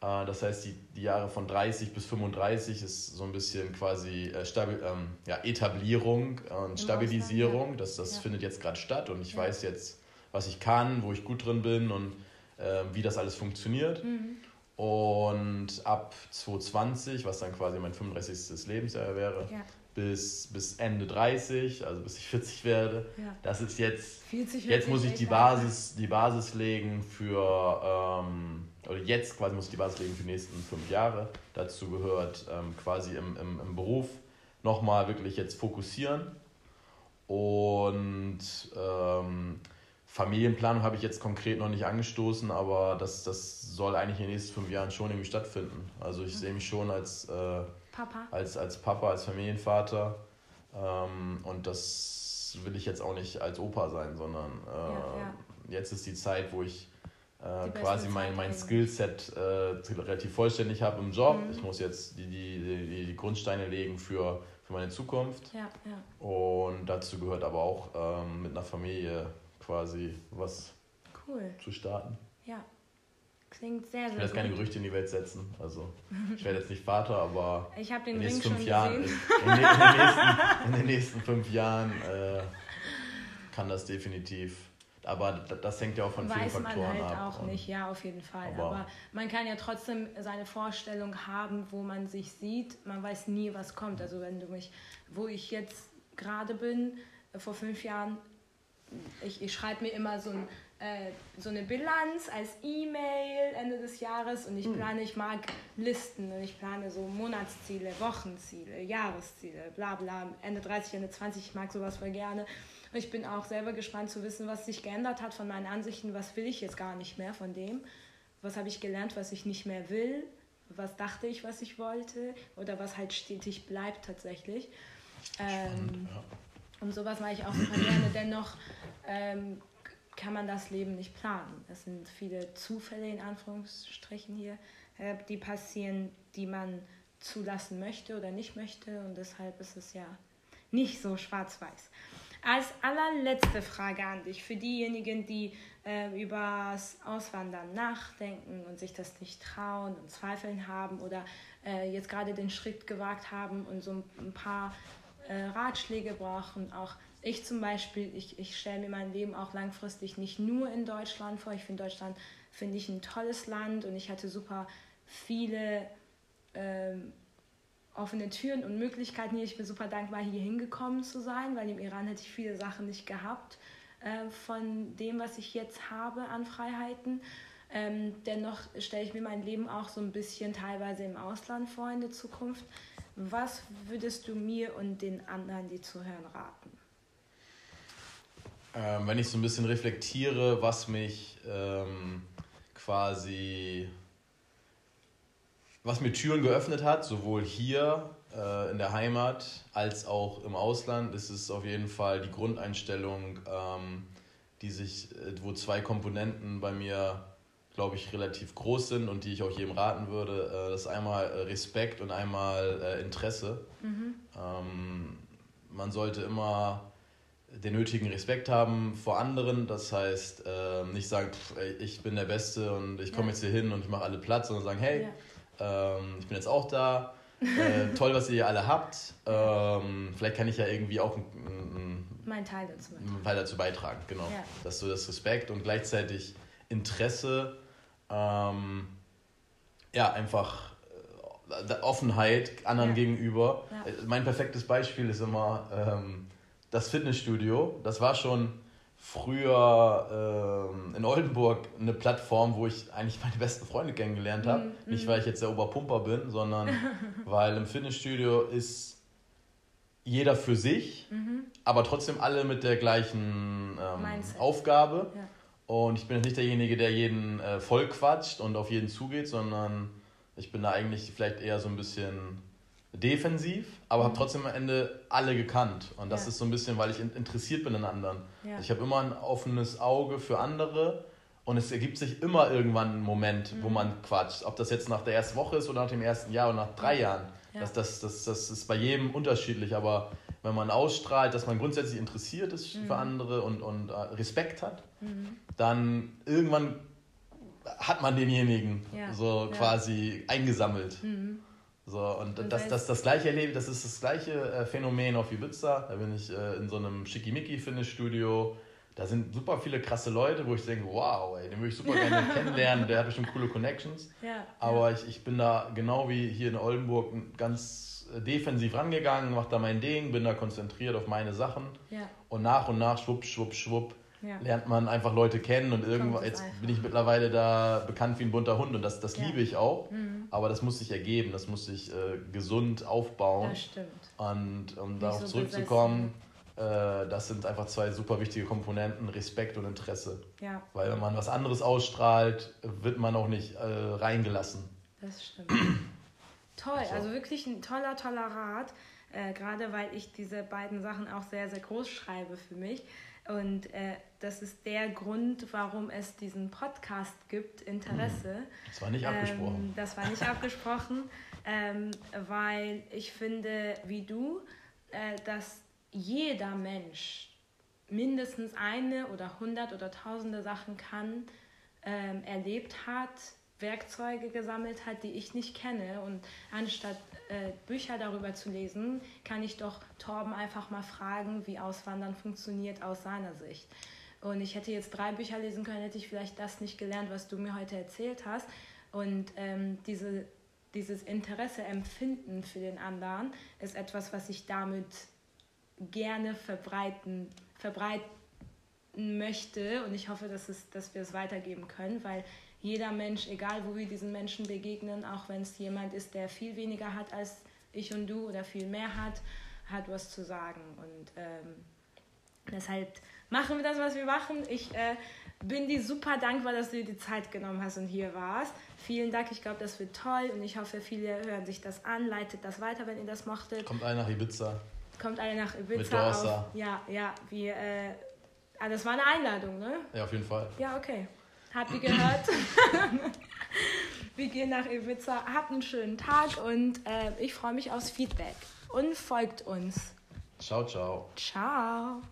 Äh, das heißt, die, die Jahre von 30 bis 35 ist so ein bisschen quasi äh, Stabil, ähm, ja, Etablierung und Stabilisierung. ja. Das, das findet jetzt gerade statt und ich weiß jetzt, was ich kann, wo ich gut drin bin und äh, wie das alles funktioniert. Mhm. Und ab 2020, was dann quasi mein 35. Lebensjahr wäre, ja. bis, bis Ende 30, also bis ich 40 werde, ja. das ist jetzt, 40, jetzt muss ich die Basis, die Basis legen für, ähm, oder jetzt quasi muss ich die Basis legen für die nächsten fünf Jahre. Dazu gehört ähm, quasi im, im, im Beruf nochmal wirklich jetzt fokussieren und ähm, Familienplanung habe ich jetzt konkret noch nicht angestoßen, aber das, das soll eigentlich in den nächsten fünf Jahren schon irgendwie stattfinden. Also ich mhm. sehe mich schon als, äh, Papa. als, als Papa, als Familienvater. Ähm, und das will ich jetzt auch nicht als Opa sein, sondern äh, ja, ja. jetzt ist die Zeit, wo ich äh, quasi mein, mein Skillset äh, relativ vollständig habe im Job. Mhm. Ich muss jetzt die, die, die, die Grundsteine legen für, für meine Zukunft. Ja. Und dazu gehört aber auch ähm, mit einer Familie quasi was cool. zu starten. Ja. Klingt sehr, sehr Ich will jetzt keine Gerüchte in die Welt setzen. Also, ich werde jetzt nicht Vater, aber ich den in, den nächsten fünf Jahren, in, den nächsten, in den nächsten fünf Jahren äh, kann das definitiv. Aber das hängt ja auch von Weiß vielen Faktoren ab. Weiß man halt auch nicht, ja, auf jeden Fall. Aber, aber, man kann ja trotzdem seine Vorstellung haben, wo man sich sieht. Man weiß nie, was kommt. Also wenn du mich, wo ich jetzt gerade bin, vor fünf Jahren ich, ich schreibe mir immer so, ein, äh, so eine Bilanz als E-Mail Ende des Jahres und ich hm. plane, ich mag Listen und ich plane so Monatsziele, Wochenziele, Jahresziele, bla bla, Ende 30, Ende 20, ich mag sowas voll gerne. Und ich bin auch selber gespannt zu wissen, was sich geändert hat von meinen Ansichten, was will ich jetzt gar nicht mehr von dem, was habe ich gelernt, was ich nicht mehr will, was dachte ich, was ich wollte oder was halt stetig bleibt tatsächlich. Ähm, ja. Und sowas mache ich auch super gerne. Dennoch ähm, kann man das Leben nicht planen. Es sind viele Zufälle in Anführungsstrichen hier, äh, die passieren, die man zulassen möchte oder nicht möchte. Und deshalb ist es ja nicht so schwarz-weiß. Als allerletzte Frage an dich, für diejenigen, die äh, über das Auswandern nachdenken und sich das nicht trauen und Zweifeln haben oder äh, jetzt gerade den Schritt gewagt haben und so ein paar äh, Ratschläge brauchen, auch ich zum Beispiel, ich, ich stelle mir mein Leben auch langfristig nicht nur in Deutschland vor. Ich finde Deutschland, finde ich ein tolles Land und ich hatte super viele ähm, offene Türen und Möglichkeiten hier. Ich bin super dankbar, hier hingekommen zu sein, weil im Iran hätte ich viele Sachen nicht gehabt äh, von dem, was ich jetzt habe an Freiheiten. Ähm, dennoch stelle ich mir mein Leben auch so ein bisschen teilweise im Ausland vor in der Zukunft. Was würdest du mir und den anderen, die zuhören, raten? Ähm, wenn ich so ein bisschen reflektiere, was mich ähm, quasi, was mir Türen geöffnet hat, sowohl hier äh, in der Heimat als auch im Ausland, ist es auf jeden Fall die Grundeinstellung, ähm, die sich, äh, wo zwei Komponenten bei mir, glaube ich, relativ groß sind und die ich auch jedem raten würde. Äh, das ist einmal äh, Respekt und einmal äh, Interesse. Mhm. Ähm, man sollte immer den nötigen Respekt haben vor anderen. Das heißt, äh, nicht sagen, pff, ey, ich bin der Beste und ich komme ja. jetzt hier hin und ich mache alle Platz, sondern sagen, hey, ja. ähm, ich bin jetzt auch da. Äh, toll, was ihr hier alle habt. Ähm, vielleicht kann ich ja irgendwie auch einen, mein Teil Teil dazu beitragen. Genau. Ja. Dass du das Respekt und gleichzeitig Interesse, ähm, ja, einfach äh, Offenheit anderen gegenüber. Äh, mein perfektes Beispiel ist immer, ähm, das Fitnessstudio, das war schon früher ähm, in Oldenburg eine Plattform, wo ich eigentlich meine besten Freunde kennengelernt habe. Mm, Nicht, weil ich jetzt der Oberpumper bin, sondern weil im Fitnessstudio ist jeder für sich, mhm. aber trotzdem alle mit der gleichen ähm, Aufgabe. Ja. Und ich bin jetzt nicht derjenige, der jeden äh, voll quatscht und auf jeden zugeht, sondern ich bin da eigentlich vielleicht eher so ein bisschen defensiv, aber mhm. habe trotzdem am Ende alle gekannt. Und das ja. ist so ein bisschen, weil ich interessiert bin an anderen. Ja. Ich habe immer ein offenes Auge für andere und es ergibt sich immer irgendwann ein Moment, mhm. wo man quatscht. Ob das jetzt nach der ersten Woche ist oder nach dem ersten Jahr oder nach drei Jahren. Ja. Das, das, das, das ist bei jedem unterschiedlich, aber wenn man ausstrahlt, dass man grundsätzlich interessiert ist mhm. für andere und, und äh, Respekt hat, mhm. dann irgendwann hat man denjenigen so quasi eingesammelt. So, und, und das, das, das gleiche erlebe, das ist das gleiche äh, Phänomen auf Ibiza. Da bin ich äh, in so einem Schickimicki-Fitnessstudio. Da sind super viele krasse Leute, wo ich denke, wow, ey, den würde ich super gerne kennenlernen, der hat bestimmt coole Connections. Ja, Aber ja. Ich, ich bin da genau wie hier in Oldenburg ganz äh, defensiv rangegangen, mache da mein Ding, bin da konzentriert auf meine Sachen. Ja. Und nach und nach, schwupp, schwupp, schwupp, ja. lernt man einfach Leute kennen und irgendwann, jetzt einfach. bin ich mittlerweile da bekannt wie ein bunter Hund und das, das ja. liebe ich auch. Mhm. Aber das muss sich ergeben, das muss sich äh, gesund aufbauen. Das stimmt. Und um darauf so zurückzukommen, äh, das sind einfach zwei super wichtige Komponenten, Respekt und Interesse. Ja. Weil wenn man was anderes ausstrahlt, wird man auch nicht äh, reingelassen. Das stimmt. Toll, so. also wirklich ein toller, toller Rat. Äh, gerade weil ich diese beiden Sachen auch sehr, sehr groß schreibe für mich. Und äh, das ist der Grund, warum es diesen Podcast gibt, Interesse. Das war nicht abgesprochen. Ähm, das war nicht abgesprochen, ähm, weil ich finde, wie du, äh, dass jeder Mensch mindestens eine oder hundert oder tausende Sachen kann, ähm, erlebt hat, Werkzeuge gesammelt hat, die ich nicht kenne. Und anstatt äh, Bücher darüber zu lesen, kann ich doch Torben einfach mal fragen, wie Auswandern funktioniert aus seiner Sicht. Und ich hätte jetzt drei Bücher lesen können, hätte ich vielleicht das nicht gelernt, was du mir heute erzählt hast. Und ähm, diese, dieses Interesse, Empfinden für den anderen ist etwas, was ich damit gerne verbreiten, verbreiten möchte. Und ich hoffe, dass, es, dass wir es weitergeben können, weil jeder Mensch, egal wo wir diesen Menschen begegnen, auch wenn es jemand ist, der viel weniger hat als ich und du oder viel mehr hat, hat was zu sagen. Und ähm, deshalb machen wir das, was wir machen. Ich äh, bin dir super dankbar, dass du dir die Zeit genommen hast und hier warst. Vielen Dank, ich glaube, das wird toll und ich hoffe, viele hören sich das an, leitet das weiter, wenn ihr das mochtet. Kommt alle nach Ibiza. Kommt alle nach Ibiza. Mit Dorsa. Auf. Ja, ja, wir, äh, ah, das war eine Einladung, ne? Ja, auf jeden Fall. Ja, okay. Habt ihr gehört? Wir gehen nach Ibiza. Habt einen schönen Tag und äh, ich freue mich aufs Feedback. Und folgt uns. Ciao, ciao. Ciao.